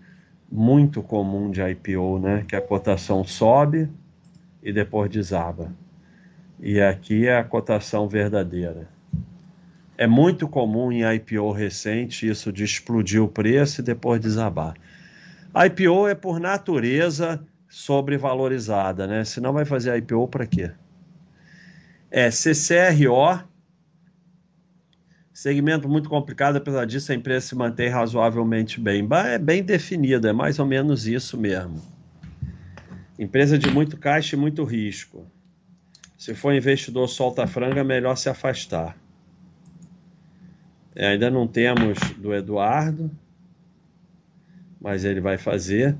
muito comum de IPO, né? Que a cotação sobe e depois desaba. E aqui é a cotação verdadeira. É muito comum em IPO recente isso de explodir o preço e depois desabar. IPO é por natureza sobrevalorizada, né? Senão vai fazer IPO para quê? É CCRO Segmento muito complicado, apesar disso, a empresa se mantém razoavelmente bem. É bem definido, é mais ou menos isso mesmo. Empresa de muito caixa e muito risco. Se for investidor solta franga, melhor se afastar. É, ainda não temos do Eduardo, mas ele vai fazer.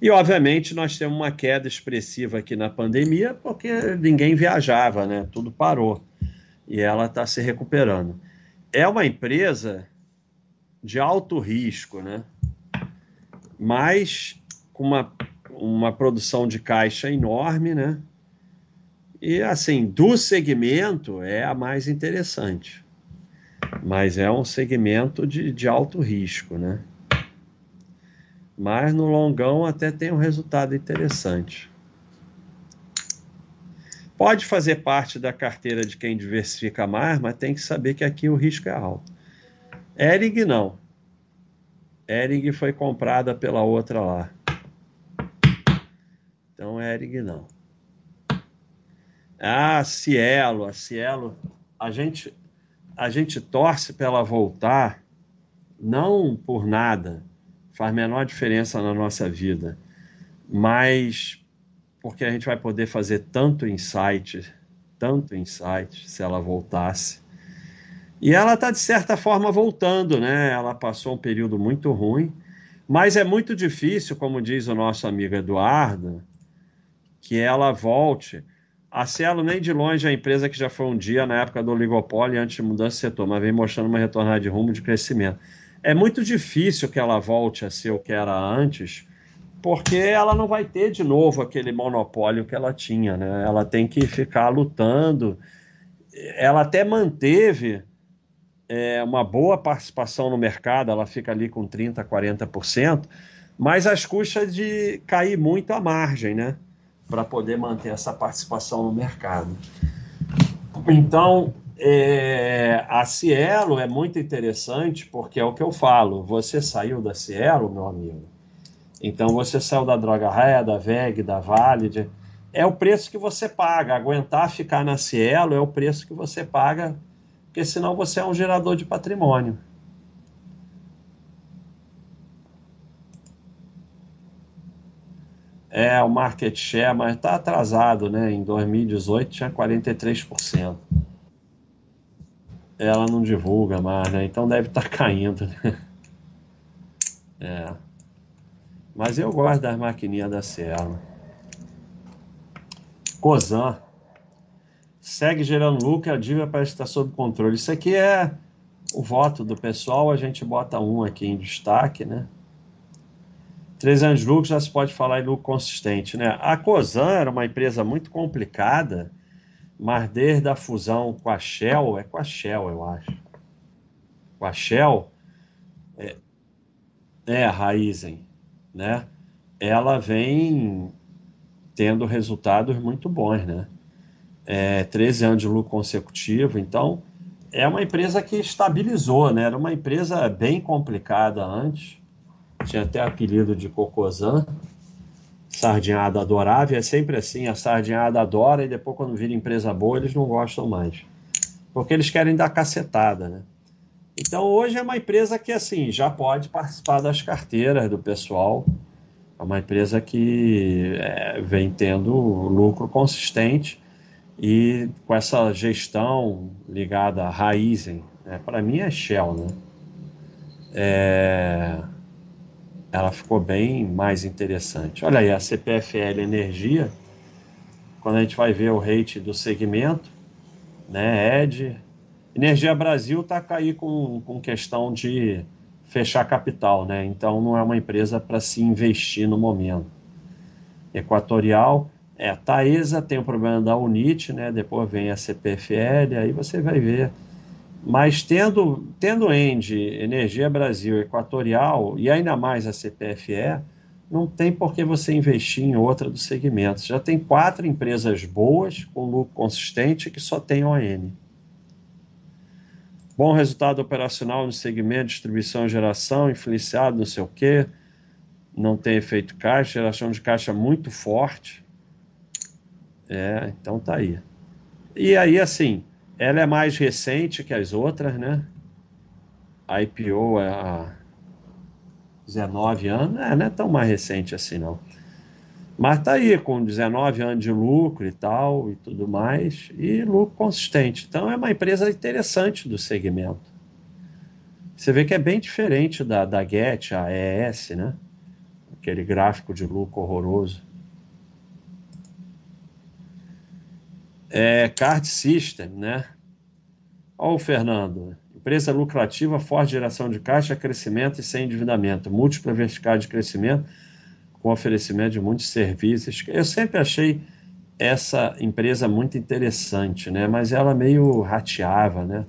E, obviamente, nós temos uma queda expressiva aqui na pandemia, porque ninguém viajava, né? Tudo parou. E ela está se recuperando é uma empresa de alto risco, né? mas com uma, uma produção de caixa enorme, né? E assim, do segmento é a mais interessante. Mas é um segmento de, de alto risco, né? Mas no longão até tem um resultado interessante. Pode fazer parte da carteira de quem diversifica mais, mas tem que saber que aqui o risco é alto. Ering não. Ering foi comprada pela outra lá. Então Ering não. Ah, Cielo, a Cielo, a gente a gente torce para ela voltar, não por nada, faz menor diferença na nossa vida, mas porque a gente vai poder fazer tanto insight, tanto insight, se ela voltasse. E ela está, de certa forma, voltando, né? Ela passou um período muito ruim, mas é muito difícil, como diz o nosso amigo Eduardo, que ela volte a Cielo nem de longe é a empresa que já foi um dia na época do oligopólio antes de mudança de setor, mas vem mostrando uma retornada de rumo de crescimento. É muito difícil que ela volte a ser o que era antes, porque ela não vai ter de novo aquele monopólio que ela tinha, né? Ela tem que ficar lutando. Ela até manteve é, uma boa participação no mercado, ela fica ali com 30%, 40%, mas às custas de cair muito a margem, né? para poder manter essa participação no mercado. Então, é, a Cielo é muito interessante porque é o que eu falo. Você saiu da Cielo, meu amigo. Então você saiu da Droga Raia, da VEG, da Valid. É o preço que você paga. Aguentar ficar na Cielo é o preço que você paga, porque senão você é um gerador de patrimônio. É, o market share, mas está atrasado, né? Em 2018 tinha 43%. Ela não divulga mais, né? Então deve estar tá caindo, né? É. Mas eu gosto das maquininhas da Cielo. Cozan. Segue gerando lucro, a dívida parece estar sob controle. Isso aqui é o voto do pessoal, a gente bota um aqui em destaque, né? Três anos de lucro já se pode falar em lucro consistente. Né? A COSAN era uma empresa muito complicada, mas desde a fusão com a Shell, é com a Shell, eu acho. Com a Shell, é, é a Raizen, né? Ela vem tendo resultados muito bons, né? É, 13 anos de lucro consecutivo, então é uma empresa que estabilizou, né? Era uma empresa bem complicada antes, tinha até apelido de Cocozan, sardinhada adorável, é sempre assim, a sardinhada adora e depois quando vira empresa boa eles não gostam mais, porque eles querem dar cacetada, né? Então hoje é uma empresa que assim já pode participar das carteiras do pessoal, é uma empresa que é, vem tendo lucro consistente e com essa gestão ligada à Raizen, né? para mim é Shell, né? É ela ficou bem mais interessante. Olha aí, a CPFL Energia, quando a gente vai ver o rate do segmento, né, ED, Energia Brasil está cair com, com questão de fechar capital, né? Então não é uma empresa para se investir no momento. Equatorial, é, Taesa tem o problema da Unite, né? Depois vem a CPFL, aí você vai ver mas tendo, tendo End, Energia Brasil, Equatorial e ainda mais a CPFE, não tem por que você investir em outra dos segmentos. Já tem quatro empresas boas, com lucro consistente, que só tem ON. Bom resultado operacional no segmento distribuição e geração, influenciado não sei o quê, não tem efeito caixa, geração de caixa muito forte. É, então tá aí. E aí, assim, ela é mais recente que as outras, né? A IPO é há 19 anos, é, não é tão mais recente assim não. Mas tá aí com 19 anos de lucro e tal e tudo mais, e lucro consistente. Então é uma empresa interessante do segmento. Você vê que é bem diferente da, da Get, a ES, né? Aquele gráfico de lucro horroroso. é, Card System, né? Olha o Fernando, Empresa lucrativa, forte geração de caixa, crescimento e sem endividamento. Múltipla vertical de crescimento, com oferecimento de muitos serviços. Eu sempre achei essa empresa muito interessante, né? mas ela meio rateava, né?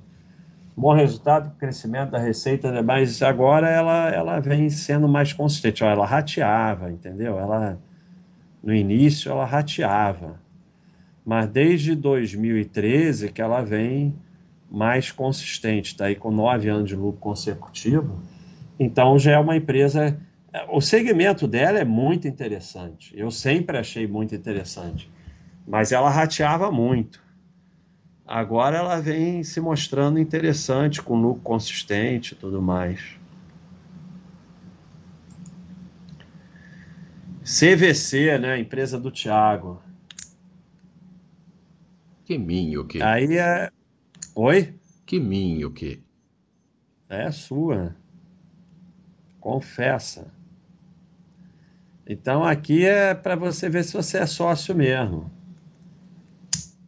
Bom resultado, crescimento da receita, né? mas agora ela, ela vem sendo mais consistente. Ela rateava, entendeu? Ela, no início ela rateava, mas desde 2013 que ela vem mais consistente, está aí com nove anos de lucro consecutivo. Então já é uma empresa. O segmento dela é muito interessante. Eu sempre achei muito interessante, mas ela rateava muito. Agora ela vem se mostrando interessante, com lucro consistente e tudo mais. CVC, né? Empresa do Thiago. Que minho que. Aí é Oi? Que minha o quê? É sua. Confessa. Então aqui é para você ver se você é sócio mesmo.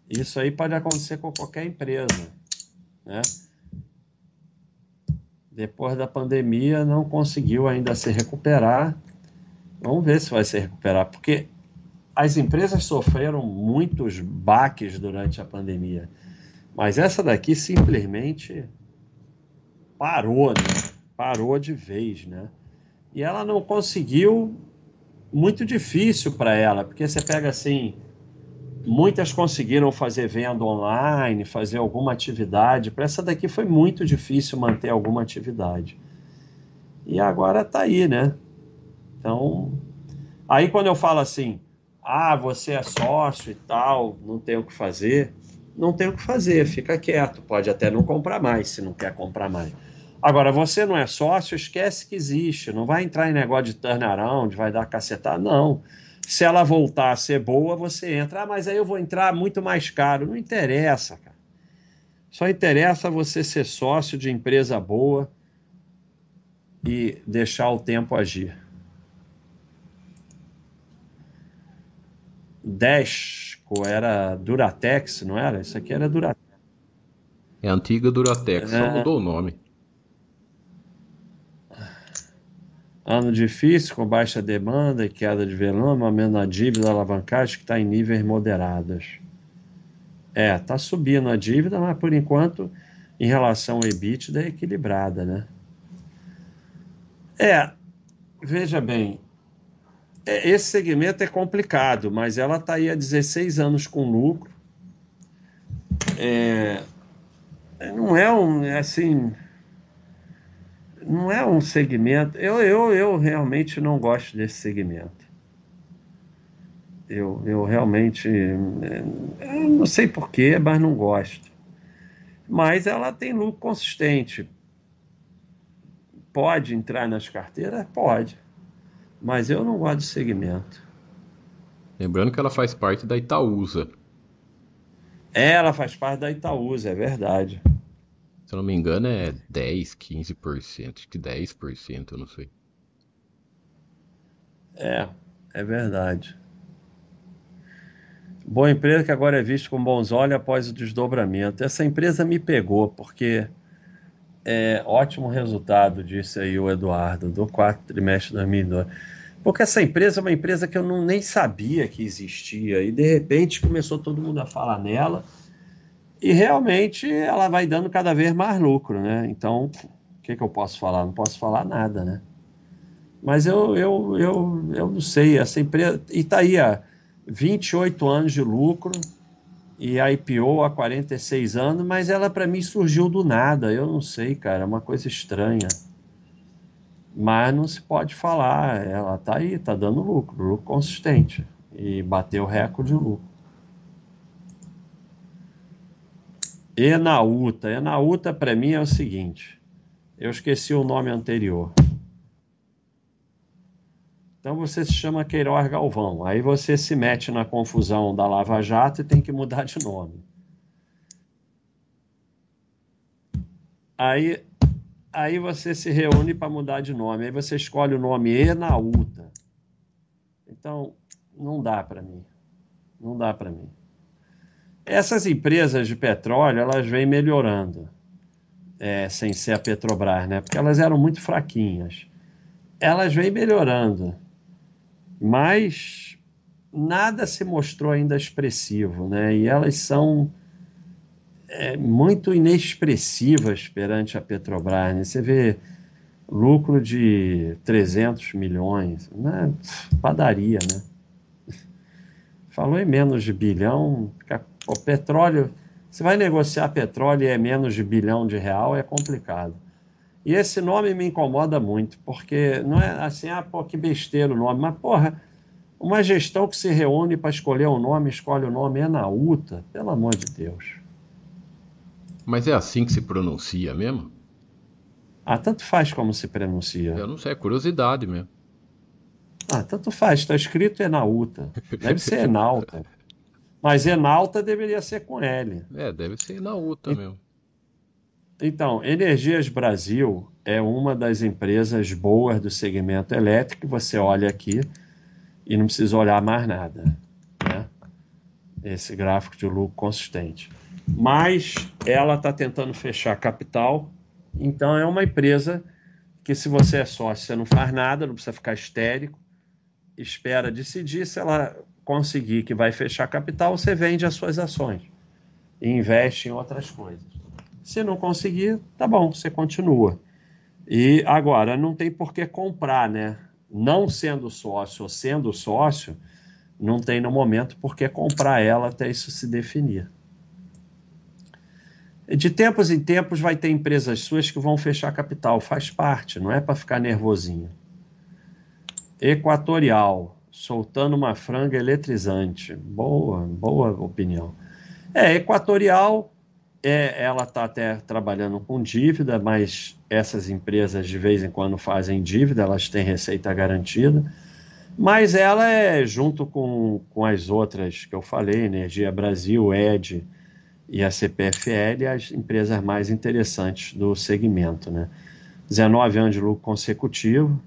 Isso aí pode acontecer com qualquer empresa, né? Depois da pandemia não conseguiu ainda se recuperar. Vamos ver se vai se recuperar, porque as empresas sofreram muitos baques durante a pandemia. Mas essa daqui simplesmente parou, né? Parou de vez, né? E ela não conseguiu, muito difícil para ela, porque você pega assim, muitas conseguiram fazer venda online, fazer alguma atividade. Para essa daqui foi muito difícil manter alguma atividade. E agora está aí, né? Então, aí quando eu falo assim, ah, você é sócio e tal, não tem o que fazer não tem o que fazer, fica quieto, pode até não comprar mais se não quer comprar mais. Agora, você não é sócio, esquece que existe, não vai entrar em negócio de turnaround, vai dar cacetada, não. Se ela voltar a ser boa, você entra, ah, mas aí eu vou entrar muito mais caro. Não interessa, cara. Só interessa você ser sócio de empresa boa e deixar o tempo agir. 10 era Duratex, não era? Isso aqui era Duratex. É a antiga Duratex, é... só mudou o nome. Ano difícil, com baixa demanda e queda de volume, aumento na dívida, alavancagem que está em níveis moderados. É, está subindo a dívida, mas por enquanto, em relação ao EBITDA, é equilibrada, né? É, veja bem, é, esse segmento é complicado, mas ela está aí há 16 anos com lucro. É, não é um, é assim, não é um segmento. Eu, eu, eu realmente não gosto desse segmento. Eu, eu realmente, é, eu não sei porquê, mas não gosto. Mas ela tem lucro consistente. Pode entrar nas carteiras? Pode mas eu não gosto de segmento. Lembrando que ela faz parte da Itaúsa. É, ela faz parte da Itaúsa, é verdade. Se eu não me engano, é 10, 15%. Acho que 10%, eu não sei. É, é verdade. Boa empresa que agora é vista com bons olhos após o desdobramento. Essa empresa me pegou, porque é, ótimo resultado, disse aí o Eduardo, do quarto trimestre de 2002. Porque essa empresa é uma empresa que eu não, nem sabia que existia, e de repente começou todo mundo a falar nela, e realmente ela vai dando cada vez mais lucro, né? Então, o que, que eu posso falar? Não posso falar nada, né? Mas eu, eu, eu, eu não sei, essa empresa. E tá aí, ó, 28 anos de lucro, e a IPO há 46 anos, mas ela para mim surgiu do nada. Eu não sei, cara, é uma coisa estranha. Mas não se pode falar, ela tá aí, tá dando lucro, lucro consistente e bateu recorde de lucro. Enauta, Enauta para mim é o seguinte, eu esqueci o nome anterior. Então você se chama Queiroz Galvão. Aí você se mete na confusão da Lava Jato e tem que mudar de nome. Aí, aí você se reúne para mudar de nome. Aí você escolhe o nome Enauta. Então, não dá para mim. Não dá para mim. Essas empresas de petróleo, elas vêm melhorando. é, sem ser a Petrobras, né? Porque elas eram muito fraquinhas. Elas vêm melhorando, mas nada se mostrou ainda expressivo, né? E elas são é, muito inexpressivas perante a Petrobras. Né? Você vê lucro de 300 milhões, né? padaria, né? Falou em menos de bilhão, o petróleo, você vai negociar petróleo e é menos de bilhão de real, é complicado. E esse nome me incomoda muito, porque não é assim, ah, pô, que besteira o nome, mas porra, uma gestão que se reúne para escolher um nome, escolhe o nome, é na UTA, pelo amor de Deus. Mas é assim que se pronuncia mesmo? Ah, tanto faz como se pronuncia. Eu não sei, é curiosidade mesmo. Ah, tanto faz, está escrito Enauta. Deve ser Enalta. Mas Enalta deveria ser com L. É, deve ser Enauta e... mesmo. Então, Energias Brasil é uma das empresas boas do segmento elétrico. Você olha aqui e não precisa olhar mais nada. Né? Esse gráfico de lucro consistente. Mas ela está tentando fechar capital, então é uma empresa que, se você é sócio, você não faz nada, não precisa ficar histérico, espera decidir. Se ela conseguir que vai fechar capital, você vende as suas ações e investe em outras coisas. Se não conseguir, tá bom, você continua. E agora, não tem por que comprar, né? Não sendo sócio ou sendo sócio, não tem no momento por que comprar ela até isso se definir. De tempos em tempos vai ter empresas suas que vão fechar capital, faz parte, não é para ficar nervosinho. Equatorial, soltando uma franga eletrizante. Boa, boa opinião. É, Equatorial é, ela está até trabalhando com dívida, mas essas empresas de vez em quando fazem dívida, elas têm receita garantida. Mas ela é, junto com, com as outras que eu falei, Energia Brasil, ED e a CPFL, as empresas mais interessantes do segmento. Né? 19 anos de lucro consecutivo,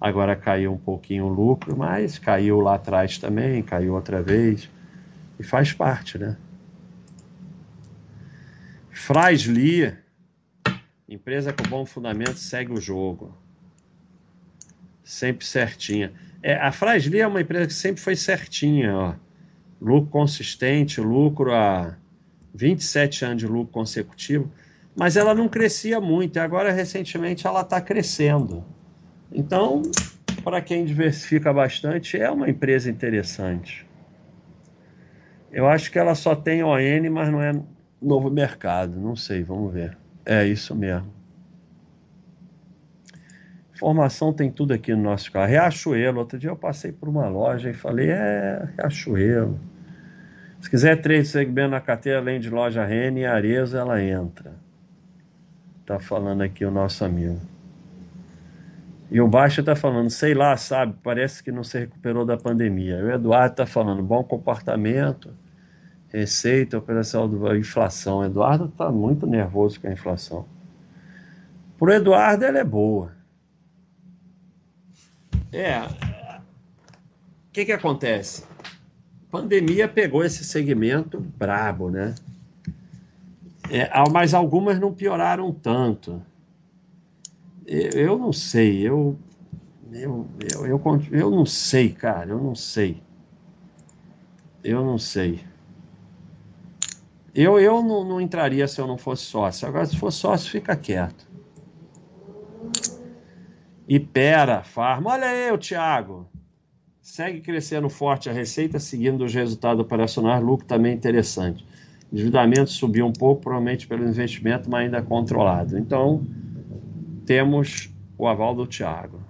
agora caiu um pouquinho o lucro, mas caiu lá atrás também, caiu outra vez, e faz parte, né? Fraisli, empresa com bom fundamento, segue o jogo. Sempre certinha. É, a Fraisli é uma empresa que sempre foi certinha, ó. Lucro consistente, lucro a 27 anos de lucro consecutivo, mas ela não crescia muito, e agora recentemente ela está crescendo. Então, para quem diversifica bastante, é uma empresa interessante. Eu acho que ela só tem ON, mas não é novo mercado, não sei, vamos ver. É isso mesmo. Informação tem tudo aqui no nosso carro. Riachuelo, outro dia eu passei por uma loja e falei, é, Riachuelo. Se quiser trade segmento na carteira, além de loja Rene e Areza, ela entra. Tá falando aqui o nosso amigo. E o Baixa tá falando, sei lá, sabe, parece que não se recuperou da pandemia. O Eduardo tá falando, bom comportamento Receita operacional da inflação. Eduardo está muito nervoso com a inflação. Para o Eduardo, ela é boa. É. O que, que acontece? A pandemia pegou esse segmento brabo, né? É, mas algumas não pioraram tanto. Eu, não sei, eu, eu, eu, eu, eu não sei, cara, eu não sei. Eu não sei. Eu, eu não, não entraria se eu não fosse sócio. Agora, se for sócio, fica quieto. Ipera, Farma. Olha aí, o Thiago. Segue crescendo forte a receita, seguindo os resultados operacionais. Lucro também interessante. Endividamento subiu um pouco, provavelmente pelo investimento, mas ainda controlado. Então, temos o aval do Thiago.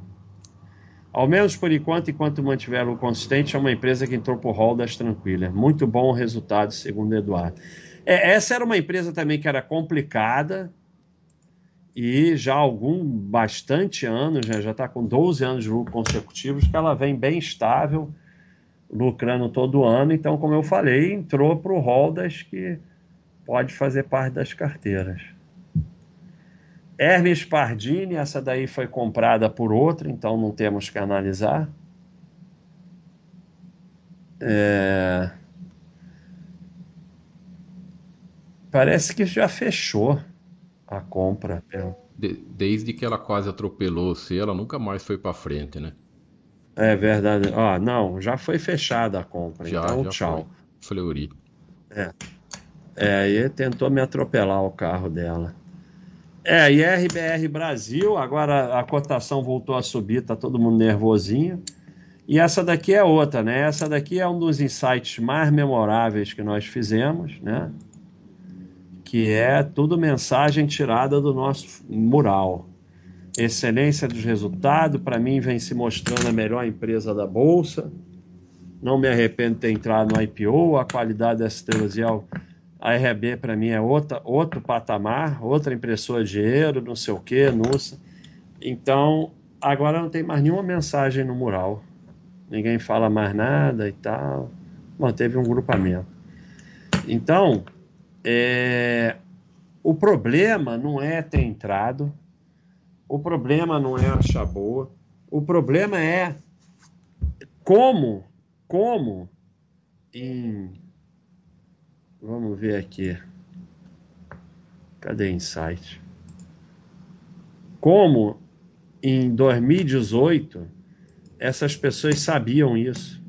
Ao menos por enquanto, enquanto mantiver o consistente, é uma empresa que entrou por rol das tranquilas. Muito bom o resultado, segundo Eduardo. É, essa era uma empresa também que era complicada e já há algum bastante anos, já está com 12 anos de lucro consecutivos, que ela vem bem estável, lucrando todo ano. Então, como eu falei, entrou para o rol das que pode fazer parte das carteiras. Hermes Pardini, essa daí foi comprada por outra, então não temos que analisar. É... Parece que já fechou. a compra. É. De, desde que ela quase atropelou você, ela nunca mais foi para frente, né? É verdade. Ah, não, já foi fechada a compra. Já, então, já tchau. Foi. Fleury. É. É, e tentou me atropelar o carro dela. É, e RBR Brasil, agora a cotação voltou a subir, tá todo mundo nervosinho. E essa daqui é outra, né? Essa daqui é um dos insights mais memoráveis que nós fizemos, né? Que é tudo mensagem tirada do nosso mural. Excelência dos resultados, para mim, vem se mostrando a melhor empresa da Bolsa. Não me arrependo de ter entrado no IPO, a qualidade dessa Telesiel, a RB para mim é outra, outro patamar, outra impressora de dinheiro, não sei o que, nossa. Então, agora não tem mais nenhuma mensagem no mural ninguém fala mais nada e tal. Manteve um grupamento. Então, é, o problema não é ter entrado, o problema não é achar boa, o problema é como, como em. Vamos ver aqui. Cadê Insight? Como em 2018 essas pessoas sabiam isso.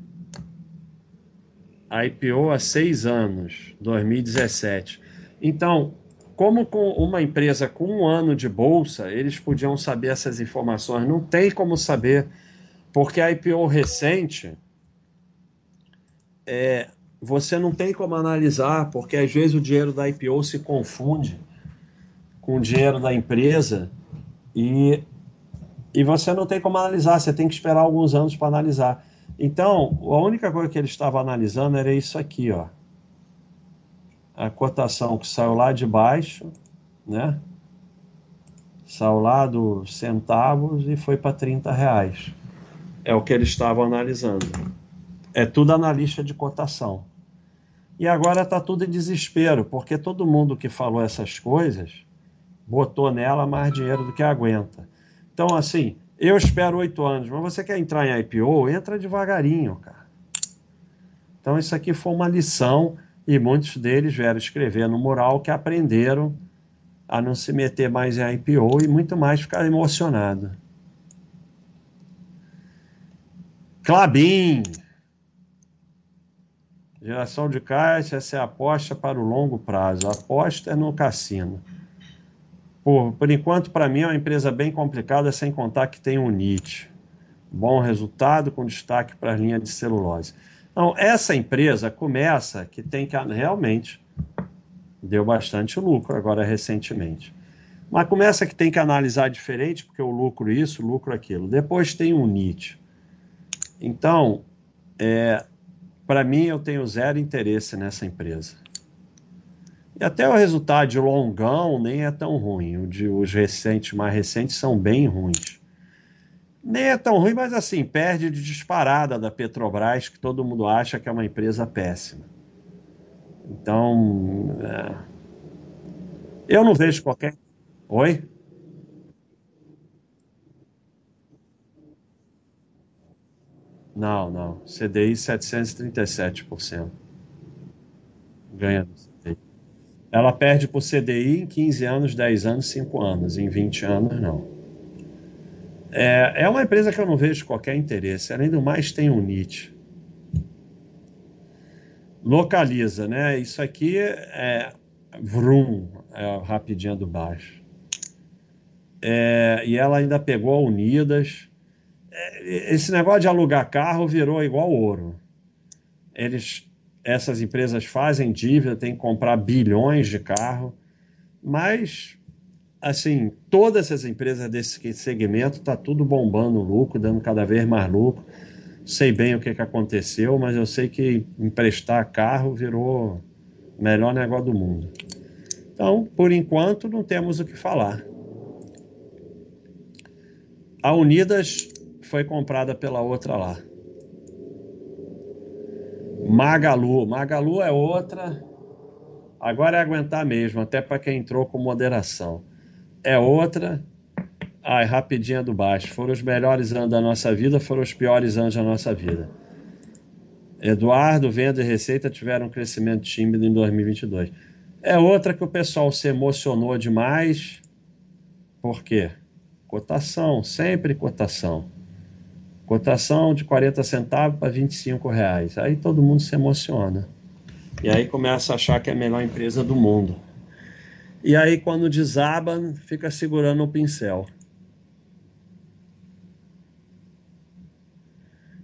A IPO há seis anos, 2017. Então, como com uma empresa com um ano de bolsa, eles podiam saber essas informações? Não tem como saber, porque a IPO recente, é, você não tem como analisar, porque às vezes o dinheiro da IPO se confunde com o dinheiro da empresa e e você não tem como analisar, você tem que esperar alguns anos para analisar. Então, a única coisa que ele estava analisando era isso aqui, ó. A cotação que saiu lá de baixo, né? Saiu lá dos centavos e foi para 30 reais. É o que eles estavam analisando. É tudo analista de cotação. E agora está tudo em desespero, porque todo mundo que falou essas coisas botou nela mais dinheiro do que aguenta. Então, assim, eu espero oito anos, mas você quer entrar em IPO, entra devagarinho, cara. Então, isso aqui foi uma lição e muitos deles vieram escrever no mural que aprenderam a não se meter mais em IPO e muito mais ficar emocionado. Clabin. Geração de caixa, essa é a aposta para o longo prazo. A aposta é no cassino. Por, por enquanto, para mim, é uma empresa bem complicada, sem contar que tem um NIT. Bom resultado, com destaque para as linhas de celulose. Então, essa empresa começa que tem que realmente deu bastante lucro agora recentemente. Mas começa que tem que analisar diferente, porque o lucro isso, o lucro aquilo. Depois tem um NIT. Então, é, para mim, eu tenho zero interesse nessa empresa. E até o resultado de longão nem é tão ruim. O de, os recentes, mais recentes, são bem ruins. Nem é tão ruim, mas assim, perde de disparada da Petrobras, que todo mundo acha que é uma empresa péssima. Então, é... eu não vejo qualquer. Oi? Não, não. CDI 737%. Ganha ela perde por CDI em 15 anos, 10 anos, 5 anos. Em 20 anos, não. É, é uma empresa que eu não vejo qualquer interesse. Além do mais, tem um NIT. Localiza, né? Isso aqui é Vrum, é rapidinho do baixo. É, e ela ainda pegou a Unidas. É, esse negócio de alugar carro virou igual ouro. Eles essas empresas fazem dívida, tem que comprar bilhões de carro, mas assim, todas essas empresas desse segmento está tudo bombando lucro, dando cada vez mais lucro. Sei bem o que, que aconteceu, mas eu sei que emprestar carro virou o melhor negócio do mundo. Então, por enquanto, não temos o que falar. A Unidas foi comprada pela outra lá. Magalu. Magalu é outra. Agora é aguentar mesmo, até para quem entrou com moderação. É outra. Ai, rapidinha do baixo. Foram os melhores anos da nossa vida, foram os piores anos da nossa vida. Eduardo, venda e receita tiveram um crescimento tímido em 2022. É outra que o pessoal se emocionou demais. Por quê? Cotação, sempre cotação. Cotação de 40 centavos para 25 reais. Aí todo mundo se emociona. E aí começa a achar que é a melhor empresa do mundo. E aí quando desaba, fica segurando o pincel.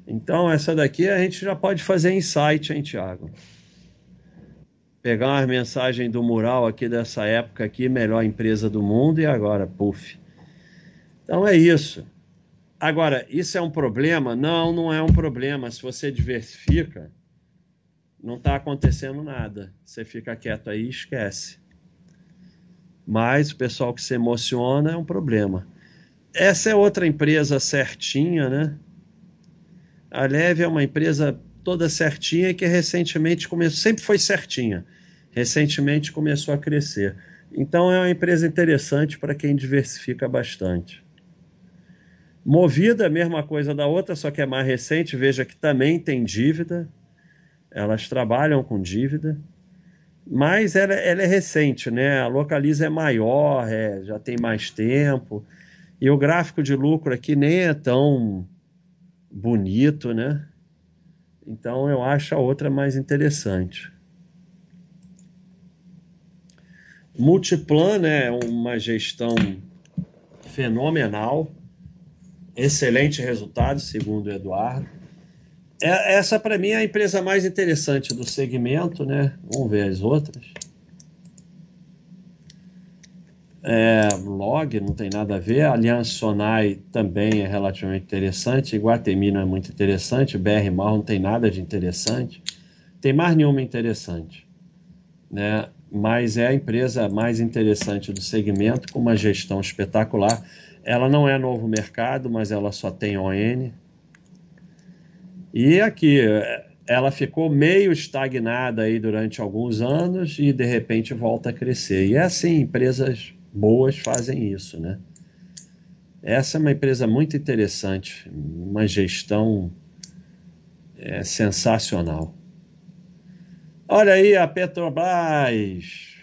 Então essa daqui a gente já pode fazer insight, hein, Thiago? Pegar uma mensagem do mural aqui dessa época aqui, melhor empresa do mundo, e agora, puf. Então é isso. Agora, isso é um problema? Não, não é um problema. Se você diversifica, não está acontecendo nada. Você fica quieto aí e esquece. Mas o pessoal que se emociona é um problema. Essa é outra empresa certinha, né? A Leve é uma empresa toda certinha que recentemente começou, sempre foi certinha, recentemente começou a crescer. Então é uma empresa interessante para quem diversifica bastante. Movida, mesma coisa da outra, só que é mais recente, veja que também tem dívida, elas trabalham com dívida, mas ela, ela é recente, né? A Localiza é maior, é, já tem mais tempo, e o gráfico de lucro aqui nem é tão bonito, né? Então eu acho a outra mais interessante. Multiplan é uma gestão fenomenal, excelente resultado, segundo o Eduardo. É, essa para mim é a empresa mais interessante do segmento, né? Vamos ver as outras. É, log não tem nada a ver. Aliança Sonai também é relativamente interessante. Iguatemi não é muito interessante. BR Mal não tem nada de interessante. Tem mais nenhuma interessante. Né? Mas é a empresa mais interessante do segmento, com uma gestão espetacular. Ela não é novo mercado, mas ela só tem ON. E aqui, ela ficou meio estagnada aí durante alguns anos e de repente volta a crescer. E é assim, empresas boas fazem isso, né? Essa é uma empresa muito interessante, uma gestão é, sensacional. Olha aí a Petrobras,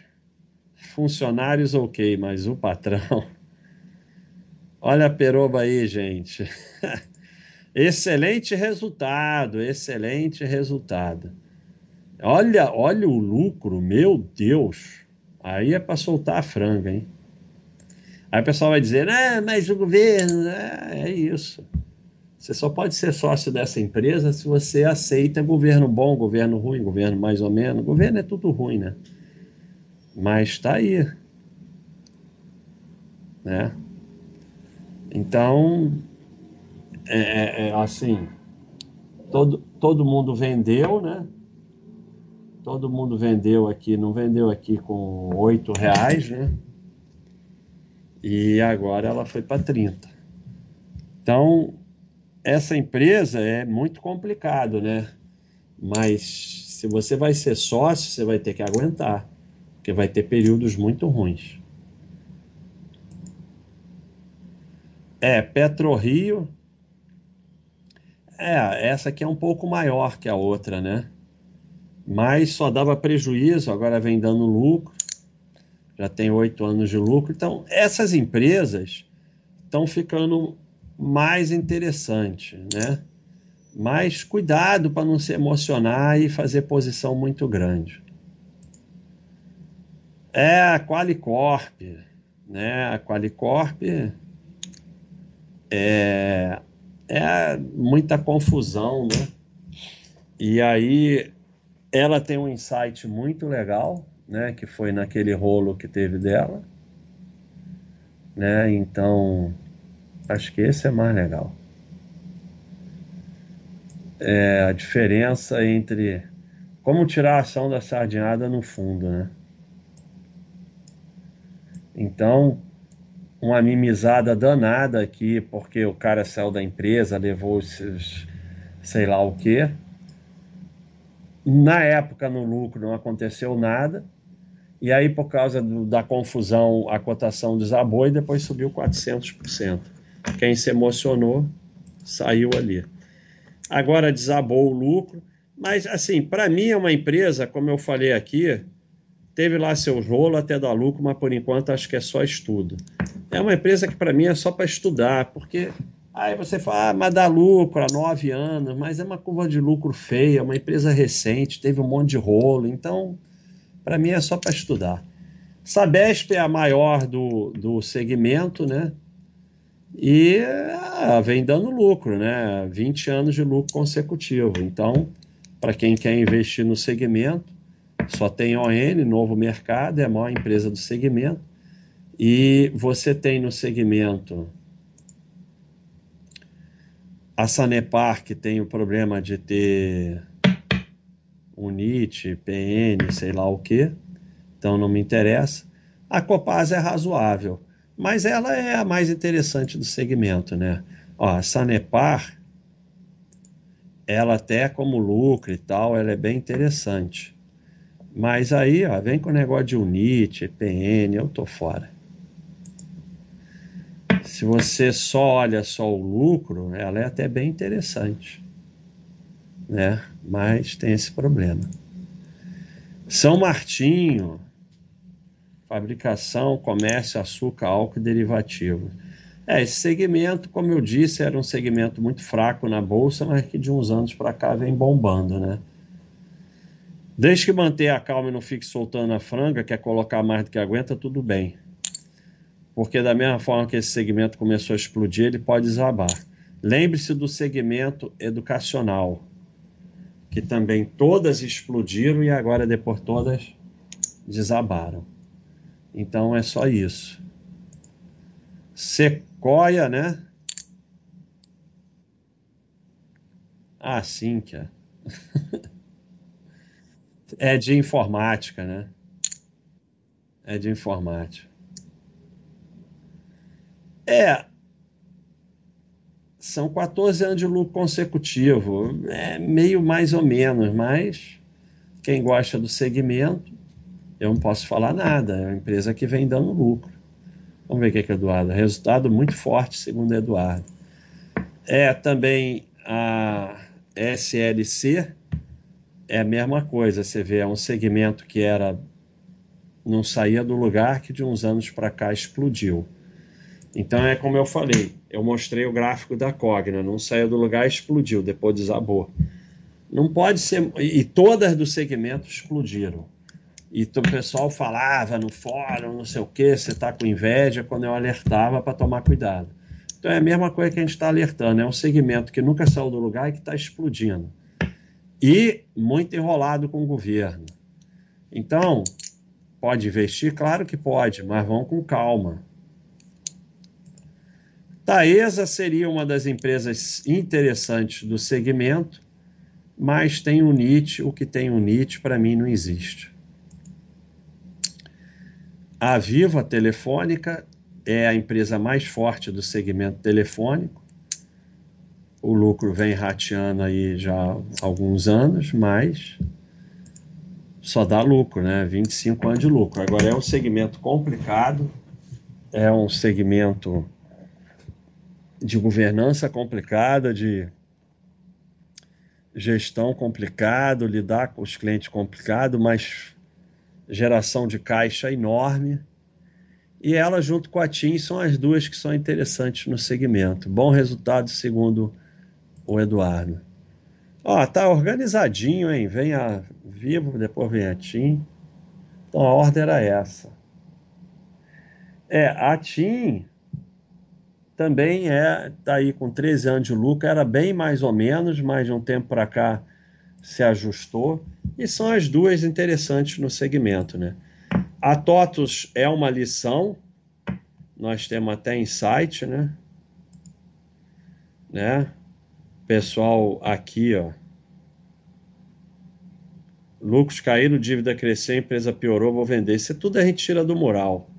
funcionários ok, mas o patrão. Olha a peroba aí, gente. excelente resultado, excelente resultado. Olha, olha o lucro, meu Deus. Aí é para soltar a franga, hein? Aí o pessoal vai dizer, ah, mas o governo, é, é isso. Você só pode ser sócio dessa empresa se você aceita governo bom, governo ruim, governo mais ou menos. Governo é tudo ruim, né? Mas está aí. Né? Então, é, é, é, assim, todo, todo mundo vendeu, né? Todo mundo vendeu aqui, não vendeu aqui com oito reais, né? e agora ela foi para 30. Então, essa empresa é muito complicado, né? Mas se você vai ser sócio, você vai ter que aguentar, porque vai ter períodos muito ruins. É, PetroRio. É, essa aqui é um pouco maior que a outra, né? Mas só dava prejuízo, agora vem dando lucro já tem oito anos de lucro. Então, essas empresas estão ficando mais interessantes, né? Mas cuidado para não se emocionar e fazer posição muito grande. É a Qualicorp, né? A Qualicorp é, é muita confusão, né? E aí ela tem um insight muito legal, né, que foi naquele rolo que teve dela, né? Então, acho que esse é mais legal. É a diferença entre como tirar a ação da sardinhada no fundo, né? Então, uma mimizada danada aqui, porque o cara saiu da empresa, levou esses sei lá o que. Na época, no lucro, não aconteceu nada. E aí, por causa do, da confusão, a cotação desabou e depois subiu 400%. Quem se emocionou saiu ali. Agora desabou o lucro, mas assim, para mim é uma empresa, como eu falei aqui, teve lá seu rolo até dar lucro, mas por enquanto acho que é só estudo. É uma empresa que para mim é só para estudar, porque aí você fala, ah, mas dá lucro há nove anos, mas é uma curva de lucro feia, é uma empresa recente, teve um monte de rolo, então para mim é só para estudar. Sabesp é a maior do, do segmento, né? E ah, vem dando lucro, né? 20 anos de lucro consecutivo. Então, para quem quer investir no segmento, só tem ON, novo mercado, é a maior empresa do segmento. E você tem no segmento a Sanepar, que tem o problema de ter UNIT, PN, sei lá o que, então não me interessa. A Copasa é razoável, mas ela é a mais interessante do segmento, né? Ó, a Sanepar, ela até como lucro e tal, ela é bem interessante. Mas aí, ó, vem com o negócio de UNIT, PN, eu tô fora. Se você só olha só o lucro, ela é até bem interessante, né? Mas tem esse problema. São Martinho, fabricação, comércio, açúcar, álcool e derivativo. É, esse segmento, como eu disse, era um segmento muito fraco na bolsa, mas que de uns anos para cá vem bombando, né? Desde que mantenha a calma e não fique soltando a franga, quer colocar mais do que aguenta, tudo bem. Porque da mesma forma que esse segmento começou a explodir, ele pode desabar. Lembre-se do segmento educacional, que também todas explodiram e agora depois todas desabaram. Então é só isso. Sequoia, né? Ah, é. É de informática, né? É de informática. É. São 14 anos de lucro consecutivo. É meio mais ou menos, mas quem gosta do segmento, eu não posso falar nada. É uma empresa que vem dando lucro. Vamos ver o que é, que Eduardo. Resultado muito forte, segundo Eduardo. É também a SLC, é a mesma coisa. Você vê, é um segmento que era não saía do lugar que de uns anos para cá explodiu. Então é como eu falei, eu mostrei o gráfico da Cogna, não saía do lugar, explodiu, depois desabou. Não pode ser e todas do segmento explodiram. E o pessoal falava no fórum, não sei o que, você está com inveja, quando eu alertava para tomar cuidado. Então é a mesma coisa que a gente está alertando, é um segmento que nunca saiu do lugar e que está explodindo e muito enrolado com o governo. Então, pode investir? Claro que pode, mas vão com calma. Taesa seria uma das empresas interessantes do segmento, mas tem o NIT, o que tem o NIT para mim não existe. A Viva Telefônica é a empresa mais forte do segmento telefônico, o lucro vem rateando aí já há alguns anos, mas só dá lucro, né? 25 anos de lucro. Agora é um segmento complicado, é um segmento de governança complicada, de gestão complicado, lidar com os clientes complicado, mas geração de caixa enorme. E ela, junto com a TIM, são as duas que são interessantes no segmento. Bom resultado, segundo o Eduardo. Ó, tá organizadinho, hein? Vem a Vivo, depois vem a TIM. Então a ordem era essa. É, a TIM também é, tá aí com 13 anos de lucro, era bem mais ou menos, mas de um tempo para cá se ajustou. E são as duas interessantes no segmento, né? A TOTUS é uma lição, nós temos até insight, né? né? Pessoal aqui, ó. Lucros caíram, dívida cresceu, empresa piorou, vou vender. Isso tudo a gente tira do moral.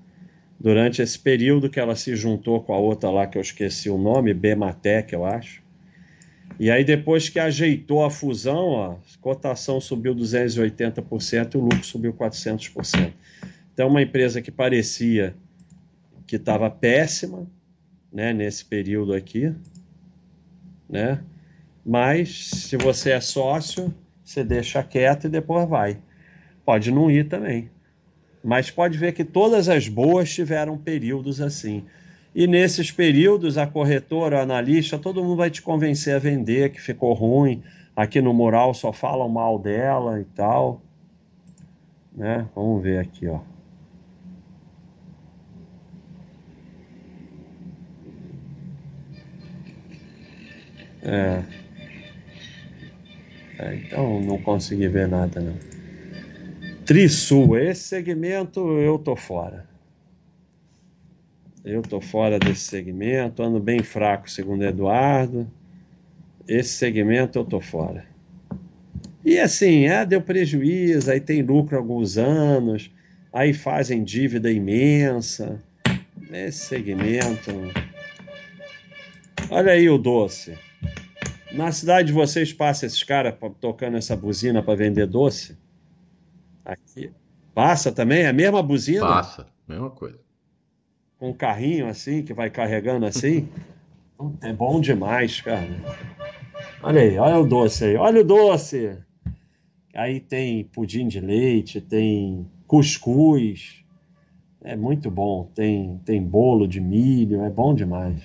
Durante esse período que ela se juntou com a outra lá, que eu esqueci o nome, Bematec, eu acho. E aí depois que ajeitou a fusão, ó, a cotação subiu 280% e o lucro subiu 400%. Então, uma empresa que parecia que estava péssima, né, nesse período aqui, né? Mas se você é sócio, você deixa quieto e depois vai. Pode não ir também. Mas pode ver que todas as boas tiveram períodos assim. E nesses períodos, a corretora, o analista, todo mundo vai te convencer a vender, que ficou ruim. Aqui no mural só falam mal dela e tal. Né? Vamos ver aqui, ó. É. é. Então não consegui ver nada não. Trisul, esse segmento eu tô fora. Eu tô fora desse segmento, ando bem fraco, segundo Eduardo. Esse segmento eu tô fora. E assim, é, deu prejuízo, aí tem lucro alguns anos, aí fazem dívida imensa. Esse segmento. Olha aí o doce. Na cidade de vocês passa esses caras tocando essa buzina para vender doce? Aqui. Passa também? É a mesma buzina? Passa, mesma coisa. Com um carrinho assim, que vai carregando assim? é bom demais, cara. Olha aí, olha o doce aí. Olha o doce! Aí tem pudim de leite, tem cuscuz. É muito bom. Tem, tem bolo de milho, é bom demais.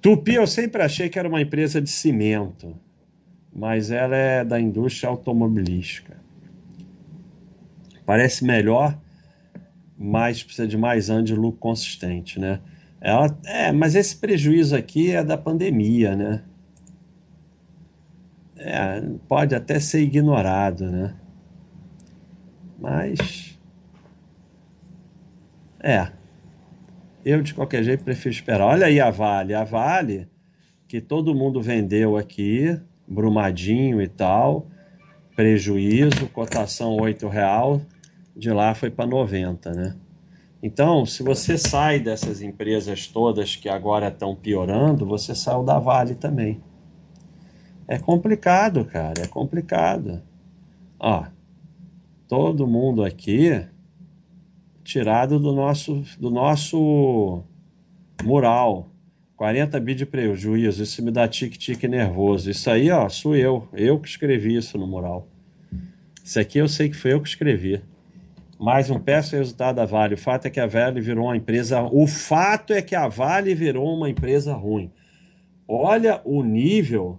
Tupi eu sempre achei que era uma empresa de cimento, mas ela é da indústria automobilística. Parece melhor, mas precisa de mais anos de lucro consistente, né? Ela, é, mas esse prejuízo aqui é da pandemia, né? É, pode até ser ignorado, né? Mas. É. Eu, de qualquer jeito, prefiro esperar. Olha aí a Vale. A Vale, que todo mundo vendeu aqui, Brumadinho e tal, prejuízo, cotação R$ real, de lá foi para 90, né? Então, se você sai dessas empresas todas que agora estão piorando, você saiu da Vale também. É complicado, cara, é complicado. Ó, todo mundo aqui tirado do nosso, do nosso mural. 40 bi de prejuízo, isso me dá tique-tique nervoso. Isso aí, ó, sou eu. Eu que escrevi isso no mural. Isso aqui eu sei que foi eu que escrevi. Mais um péssimo resultado da Vale. O fato é que a Vale virou uma empresa. O fato é que a Vale virou uma empresa ruim. Olha o nível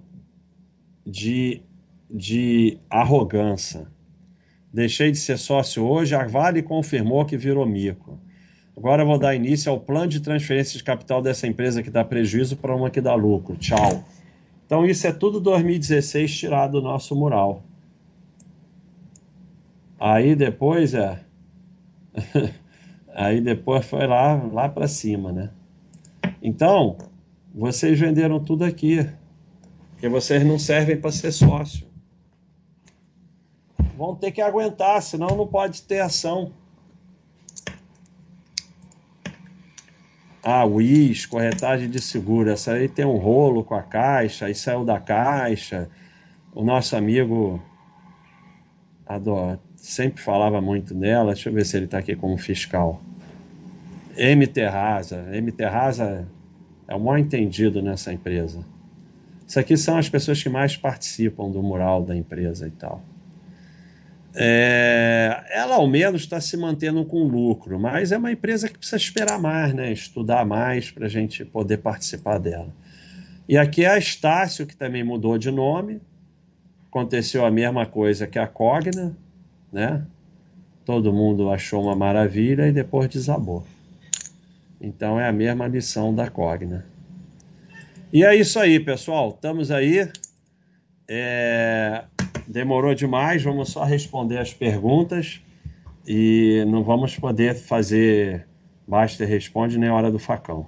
de, de arrogância. Deixei de ser sócio hoje, a Vale confirmou que virou mico. Agora vou dar início ao plano de transferência de capital dessa empresa que dá prejuízo para uma que dá lucro. Tchau. Então isso é tudo 2016 tirado do nosso mural. Aí depois é. Aí depois foi lá, lá para cima, né? Então, vocês venderam tudo aqui. Porque vocês não servem para ser sócio vão ter que aguentar, senão não pode ter ação. Ah, WIS, corretagem de seguro, essa aí tem um rolo com a caixa, aí saiu da caixa. O nosso amigo Ador, sempre falava muito nela, deixa eu ver se ele está aqui como fiscal. M. Terraza, M. Terraza é o maior entendido nessa empresa. Isso aqui são as pessoas que mais participam do mural da empresa e tal. É, ela ao menos está se mantendo com lucro, mas é uma empresa que precisa esperar mais, né? estudar mais para a gente poder participar dela. E aqui é a Estácio, que também mudou de nome. Aconteceu a mesma coisa que a Cogna, né? Todo mundo achou uma maravilha e depois desabou. Então é a mesma lição da Cogna. E é isso aí, pessoal. Estamos aí. É demorou demais, vamos só responder as perguntas e não vamos poder fazer basta e responde nem hora do facão.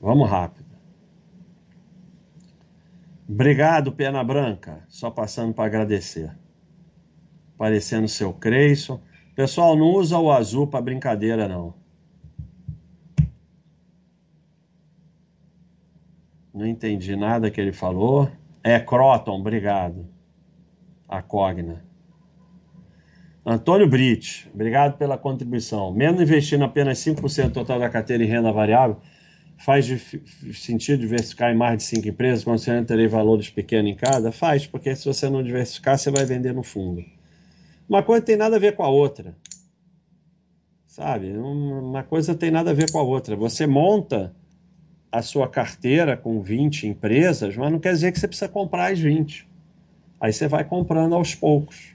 Vamos rápido. Obrigado, Pena Branca. Só passando para agradecer. Aparecendo seu Creyson. Pessoal, não usa o azul para brincadeira, não. Não entendi nada que ele falou. É, Croton, obrigado a Cogna. Antônio Brit, obrigado pela contribuição. Mesmo investindo apenas 5% total da carteira em renda variável, faz sentido diversificar em mais de 5 empresas não terei valores pequenos em cada? Faz, porque se você não diversificar, você vai vender no fundo. Uma coisa tem nada a ver com a outra. Sabe? Uma coisa tem nada a ver com a outra. Você monta a sua carteira com 20 empresas, mas não quer dizer que você precisa comprar as 20. Aí você vai comprando aos poucos.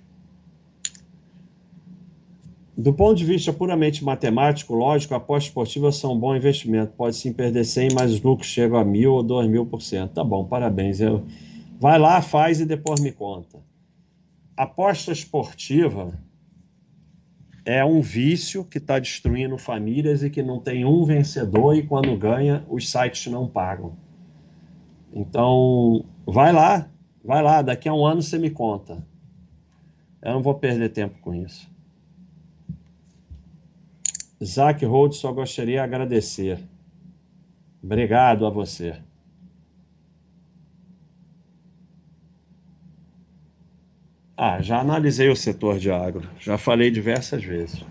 Do ponto de vista puramente matemático, lógico, apostas esportivas são um bom investimento. Pode sim perder 100, mas os lucros chegam a mil ou dois mil por cento. Tá bom, parabéns. Eu... Vai lá, faz e depois me conta. Aposta esportiva é um vício que está destruindo famílias e que não tem um vencedor e quando ganha, os sites não pagam. Então, vai lá, vai lá, daqui a um ano você me conta. Eu não vou perder tempo com isso. Zac Hold só gostaria de agradecer. Obrigado a você. Ah, já analisei o setor de agro, já falei diversas vezes.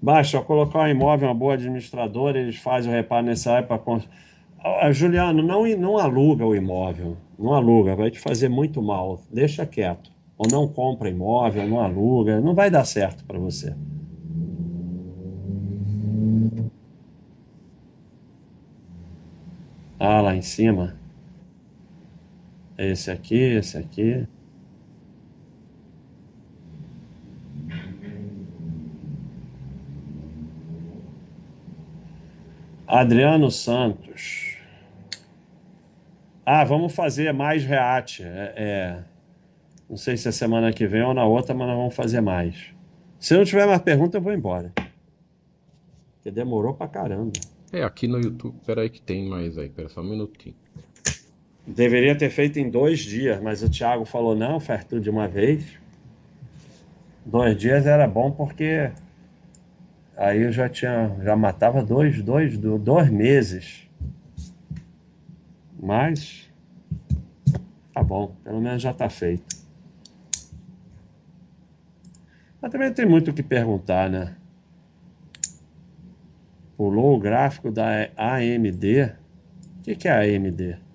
Basta colocar um imóvel, uma boa administradora, eles fazem o reparo nessa área para. Ah, Juliano, não, não aluga o imóvel, não aluga, vai te fazer muito mal, deixa quieto ou não compra imóvel, não aluga, não vai dar certo para você. Ah, lá em cima. Esse aqui, esse aqui. Adriano Santos. Ah, vamos fazer mais reate. É, é, não sei se é semana que vem ou na outra, mas nós vamos fazer mais. Se não tiver mais pergunta, eu vou embora. Porque demorou pra caramba. É, aqui no YouTube, peraí que tem mais aí, pera só um minutinho. Deveria ter feito em dois dias, mas o Thiago falou, não, faz tudo de uma vez. Dois dias era bom porque aí eu já tinha, já matava dois, dois, dois meses. Mas tá bom, pelo menos já tá feito. Mas também tem muito o que perguntar, né? Pulou o gráfico da AMD. O que, que é a AMD?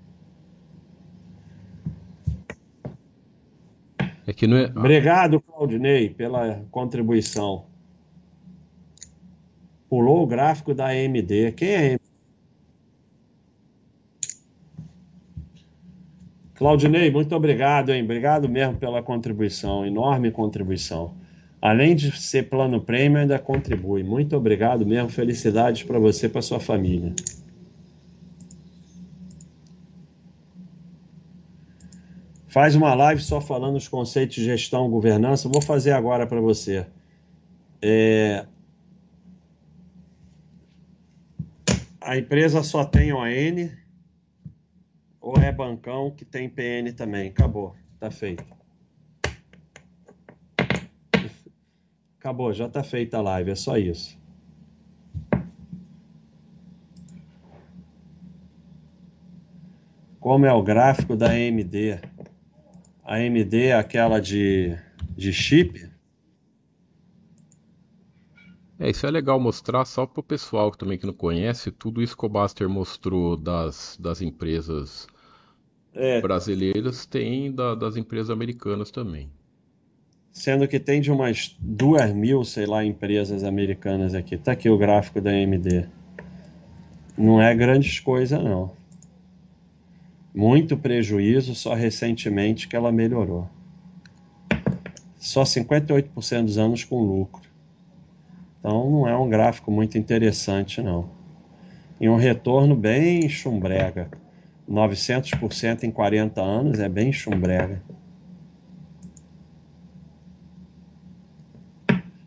Não é... Obrigado, Claudinei, pela contribuição. Pulou o gráfico da AMD. Quem é AMD? Claudinei, muito obrigado, hein? Obrigado mesmo pela contribuição, enorme contribuição. Além de ser plano prêmio, ainda contribui. Muito obrigado mesmo. Felicidades para você e para sua família. Faz uma live só falando os conceitos de gestão, governança. Vou fazer agora para você. É... A empresa só tem ON ou é bancão que tem PN também? Acabou, tá feito. Acabou, já está feita a live, é só isso. Como é o gráfico da AMD? AMD aquela de, de chip? É, isso é legal mostrar só para o pessoal que também que não conhece, tudo isso que o Baster mostrou das, das empresas é. brasileiras tem da, das empresas americanas também sendo que tem de umas duas mil, sei lá, empresas americanas aqui. Tá aqui o gráfico da AMD. Não é grandes coisa, não. Muito prejuízo, só recentemente que ela melhorou. Só 58% dos anos com lucro. Então não é um gráfico muito interessante, não. E um retorno bem chumbrega. 900% em 40 anos é bem chumbrega.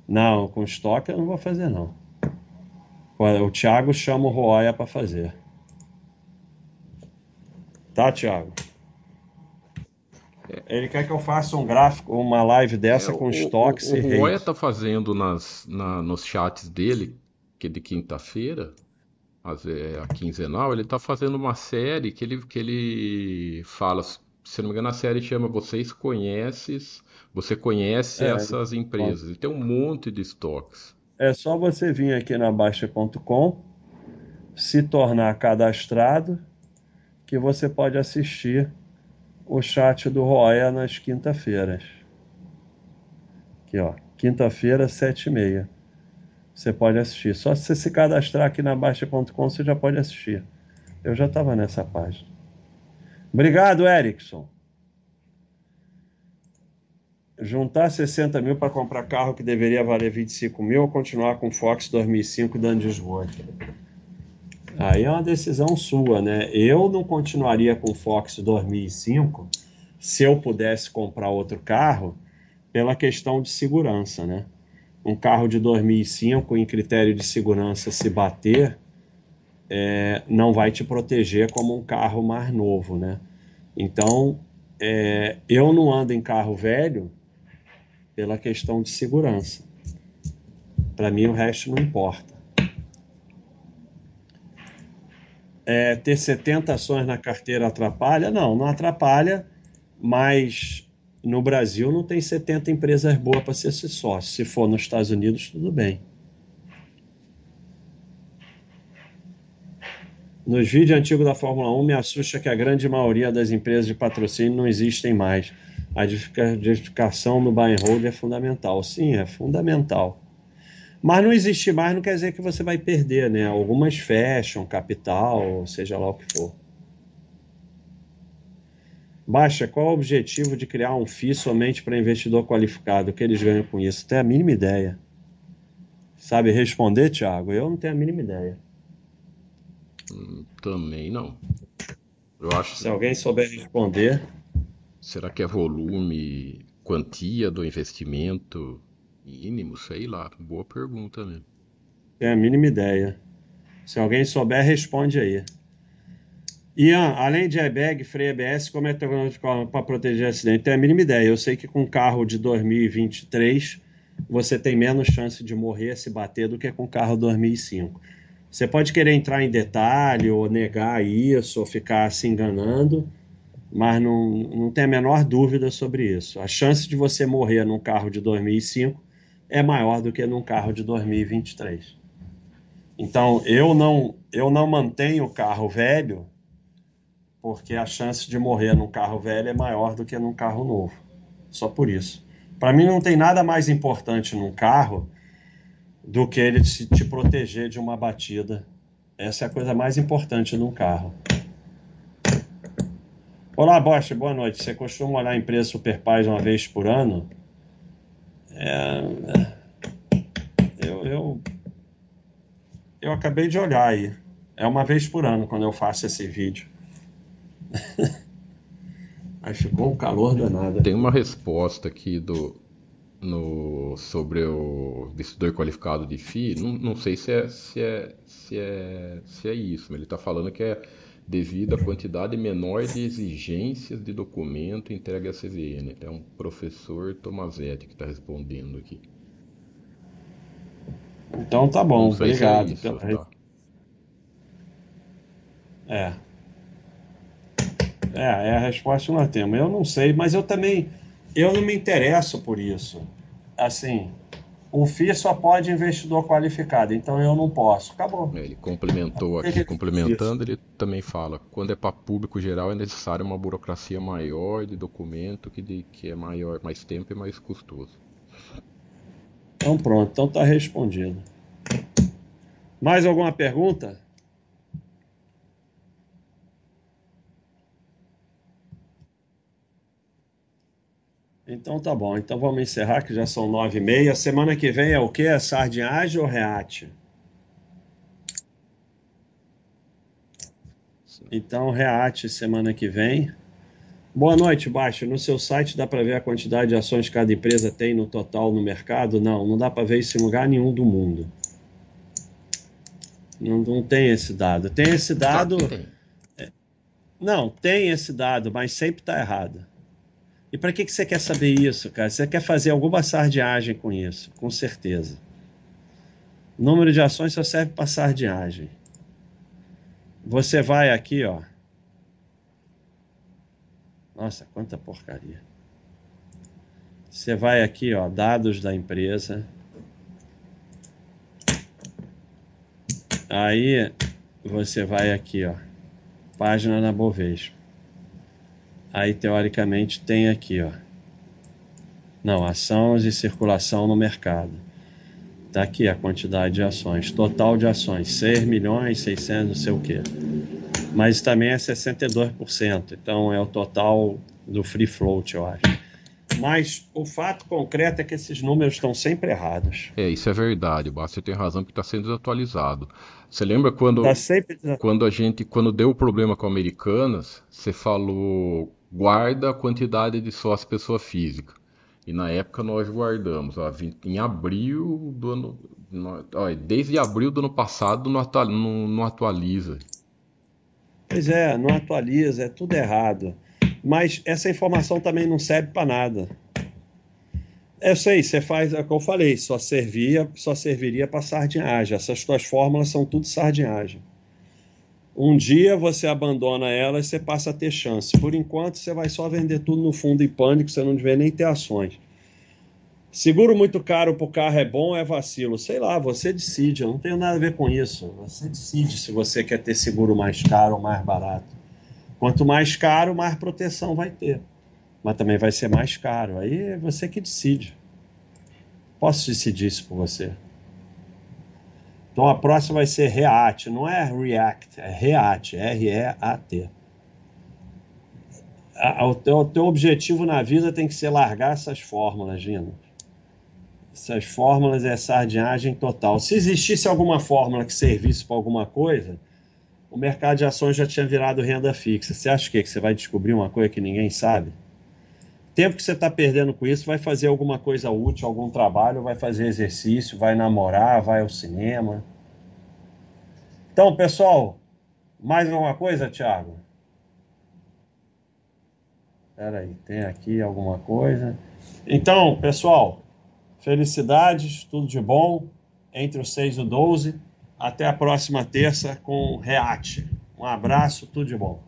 Não, com estoque eu não vou fazer, não. O Thiago chama o Roya para fazer. Tá, Thiago? Ele quer que eu faça um gráfico, uma live dessa é, com estoques e O Roya tá fazendo nas, na, nos chats dele, que é de quinta-feira, é, a quinzenal, ele tá fazendo uma série que ele, que ele fala, se não me engano, a série chama Vocês Conheces você conhece é, essas empresas e tem um monte de estoques. É só você vir aqui na Baixa.com, se tornar cadastrado, que você pode assistir o chat do Roya nas quinta-feiras. Aqui, ó. Quinta-feira, sete e meia. Você pode assistir. Só se você se cadastrar aqui na Baixa.com, você já pode assistir. Eu já estava nessa página. Obrigado, Erickson. Juntar 60 mil para comprar carro que deveria valer 25 mil ou continuar com Fox 2005 dando desgosto? Aí é uma decisão sua, né? Eu não continuaria com Fox 2005 se eu pudesse comprar outro carro pela questão de segurança, né? Um carro de 2005 em critério de segurança se bater é, não vai te proteger como um carro mais novo, né? Então, é, eu não ando em carro velho pela questão de segurança. Para mim, o resto não importa. É, ter 70 ações na carteira atrapalha? Não, não atrapalha, mas no Brasil não tem 70 empresas boas para ser sócio. Se for nos Estados Unidos, tudo bem. Nos vídeos antigos da Fórmula 1, me assusta que a grande maioria das empresas de patrocínio não existem mais. A diversificação no buy and hold é fundamental. Sim, é fundamental. Mas não existir mais não quer dizer que você vai perder, né? Algumas fecham, capital, seja lá o que for. Baixa, qual o objetivo de criar um FII somente para investidor qualificado? O que eles ganham com isso? Tem a mínima ideia. Sabe responder, Thiago? Eu não tenho a mínima ideia. Hum, também não. Eu acho. Se alguém souber responder. Será que é volume, quantia do investimento? Mínimo, sei lá. Boa pergunta mesmo. Tenho a mínima ideia. Se alguém souber, responde aí. Ian, além de airbag, freio ABS, como é tecnologia para proteger acidente? Tenho a mínima ideia. Eu sei que com carro de 2023 você tem menos chance de morrer se bater do que com carro 2005. Você pode querer entrar em detalhe ou negar isso ou ficar se enganando, mas não, não tem a menor dúvida sobre isso. A chance de você morrer num carro de 2005 é maior do que num carro de 2023. Então, eu não, eu não mantenho o carro velho porque a chance de morrer num carro velho é maior do que num carro novo. Só por isso. Para mim, não tem nada mais importante num carro do que ele te, te proteger de uma batida. Essa é a coisa mais importante num carro. Olá, Bosch, boa noite. Você costuma olhar a empresa Superpaz uma vez por ano? É, eu, eu, eu acabei de olhar aí. É uma vez por ano quando eu faço esse vídeo. Aí ficou um calor danado. Tem uma resposta aqui do, no, sobre o investidor qualificado de FII. Não, não sei se é, se, é, se, é, se é isso, mas ele está falando que é devido à quantidade menor de exigências de documento entregue à CVM. É um professor Tomazetti que está respondendo aqui. Então tá bom, obrigado. É, isso, pela... tá. é. É, é a resposta que nós temos. Eu não sei, mas eu também eu não me interesso por isso. Assim, o FII só pode investidor qualificado, então eu não posso. Acabou. É, ele complementou aqui, complementando, ele também fala: quando é para público geral é necessário uma burocracia maior de documento que, de, que é maior, mais tempo e mais custoso. Então pronto, então está respondido. Mais alguma pergunta? Então tá bom. Então vamos encerrar, que já são nove e meia. Semana que vem é o quê? É sardinhagem ou reate? Então, reate semana que vem. Boa noite, Baixo. No seu site dá para ver a quantidade de ações que cada empresa tem no total no mercado? Não, não dá para ver isso em lugar nenhum do mundo. Não, não tem esse dado. Tem esse dado. Não, tem esse dado, mas sempre está errado. E para que, que você quer saber isso, cara? Você quer fazer alguma sardiagem com isso, com certeza. O número de ações só serve para sardiagem. Você vai aqui, ó. Nossa, quanta porcaria. Você vai aqui, ó, dados da empresa. Aí você vai aqui, ó, página na Bovespa. Aí, teoricamente, tem aqui, ó. Não, ações e circulação no mercado. Está aqui a quantidade de ações, total de ações, 6 milhões, 600, não sei o quê. Mas também é 62%, então é o total do free float, eu acho. Mas o fato concreto é que esses números estão sempre errados. É, isso é verdade, você tem razão que está sendo desatualizado. Você lembra quando, tá sempre... quando a gente, quando deu o problema com Americanas, você falou guarda a quantidade de sócio pessoa física. E na época nós guardamos, ó, em abril do ano. Ó, desde abril do ano passado não, não, não atualiza. Pois é, não atualiza, é tudo errado. Mas essa informação também não serve para nada. Eu sei, você faz, é o que eu falei, só servia, só serviria para sardinhagem. Essas tuas fórmulas são tudo sardinhagem. Um dia você abandona elas e você passa a ter chance. Por enquanto, você vai só vender tudo no fundo em pânico, você não devia nem ter ações. Seguro muito caro para o carro é bom é vacilo? Sei lá, você decide, eu não tenho nada a ver com isso. Você decide se você quer ter seguro mais caro ou mais barato. Quanto mais caro, mais proteção vai ter. Mas também vai ser mais caro. Aí é você que decide. Posso decidir isso por você. Então a próxima vai ser REACT, não é REACT, é REAT, R-E-A-T. O teu, o teu objetivo na vida tem que ser largar essas fórmulas, Gino. Essas fórmulas é sardinhagem total. Se existisse alguma fórmula que servisse para alguma coisa, o mercado de ações já tinha virado renda fixa. Você acha que você vai descobrir uma coisa que ninguém sabe? Tempo que você está perdendo com isso, vai fazer alguma coisa útil, algum trabalho, vai fazer exercício, vai namorar, vai ao cinema. Então, pessoal, mais alguma coisa, Thiago? Espera aí, tem aqui alguma coisa. Então, pessoal, felicidades, tudo de bom. Entre os 6 e o 12. Até a próxima terça com Reate. Um abraço, tudo de bom.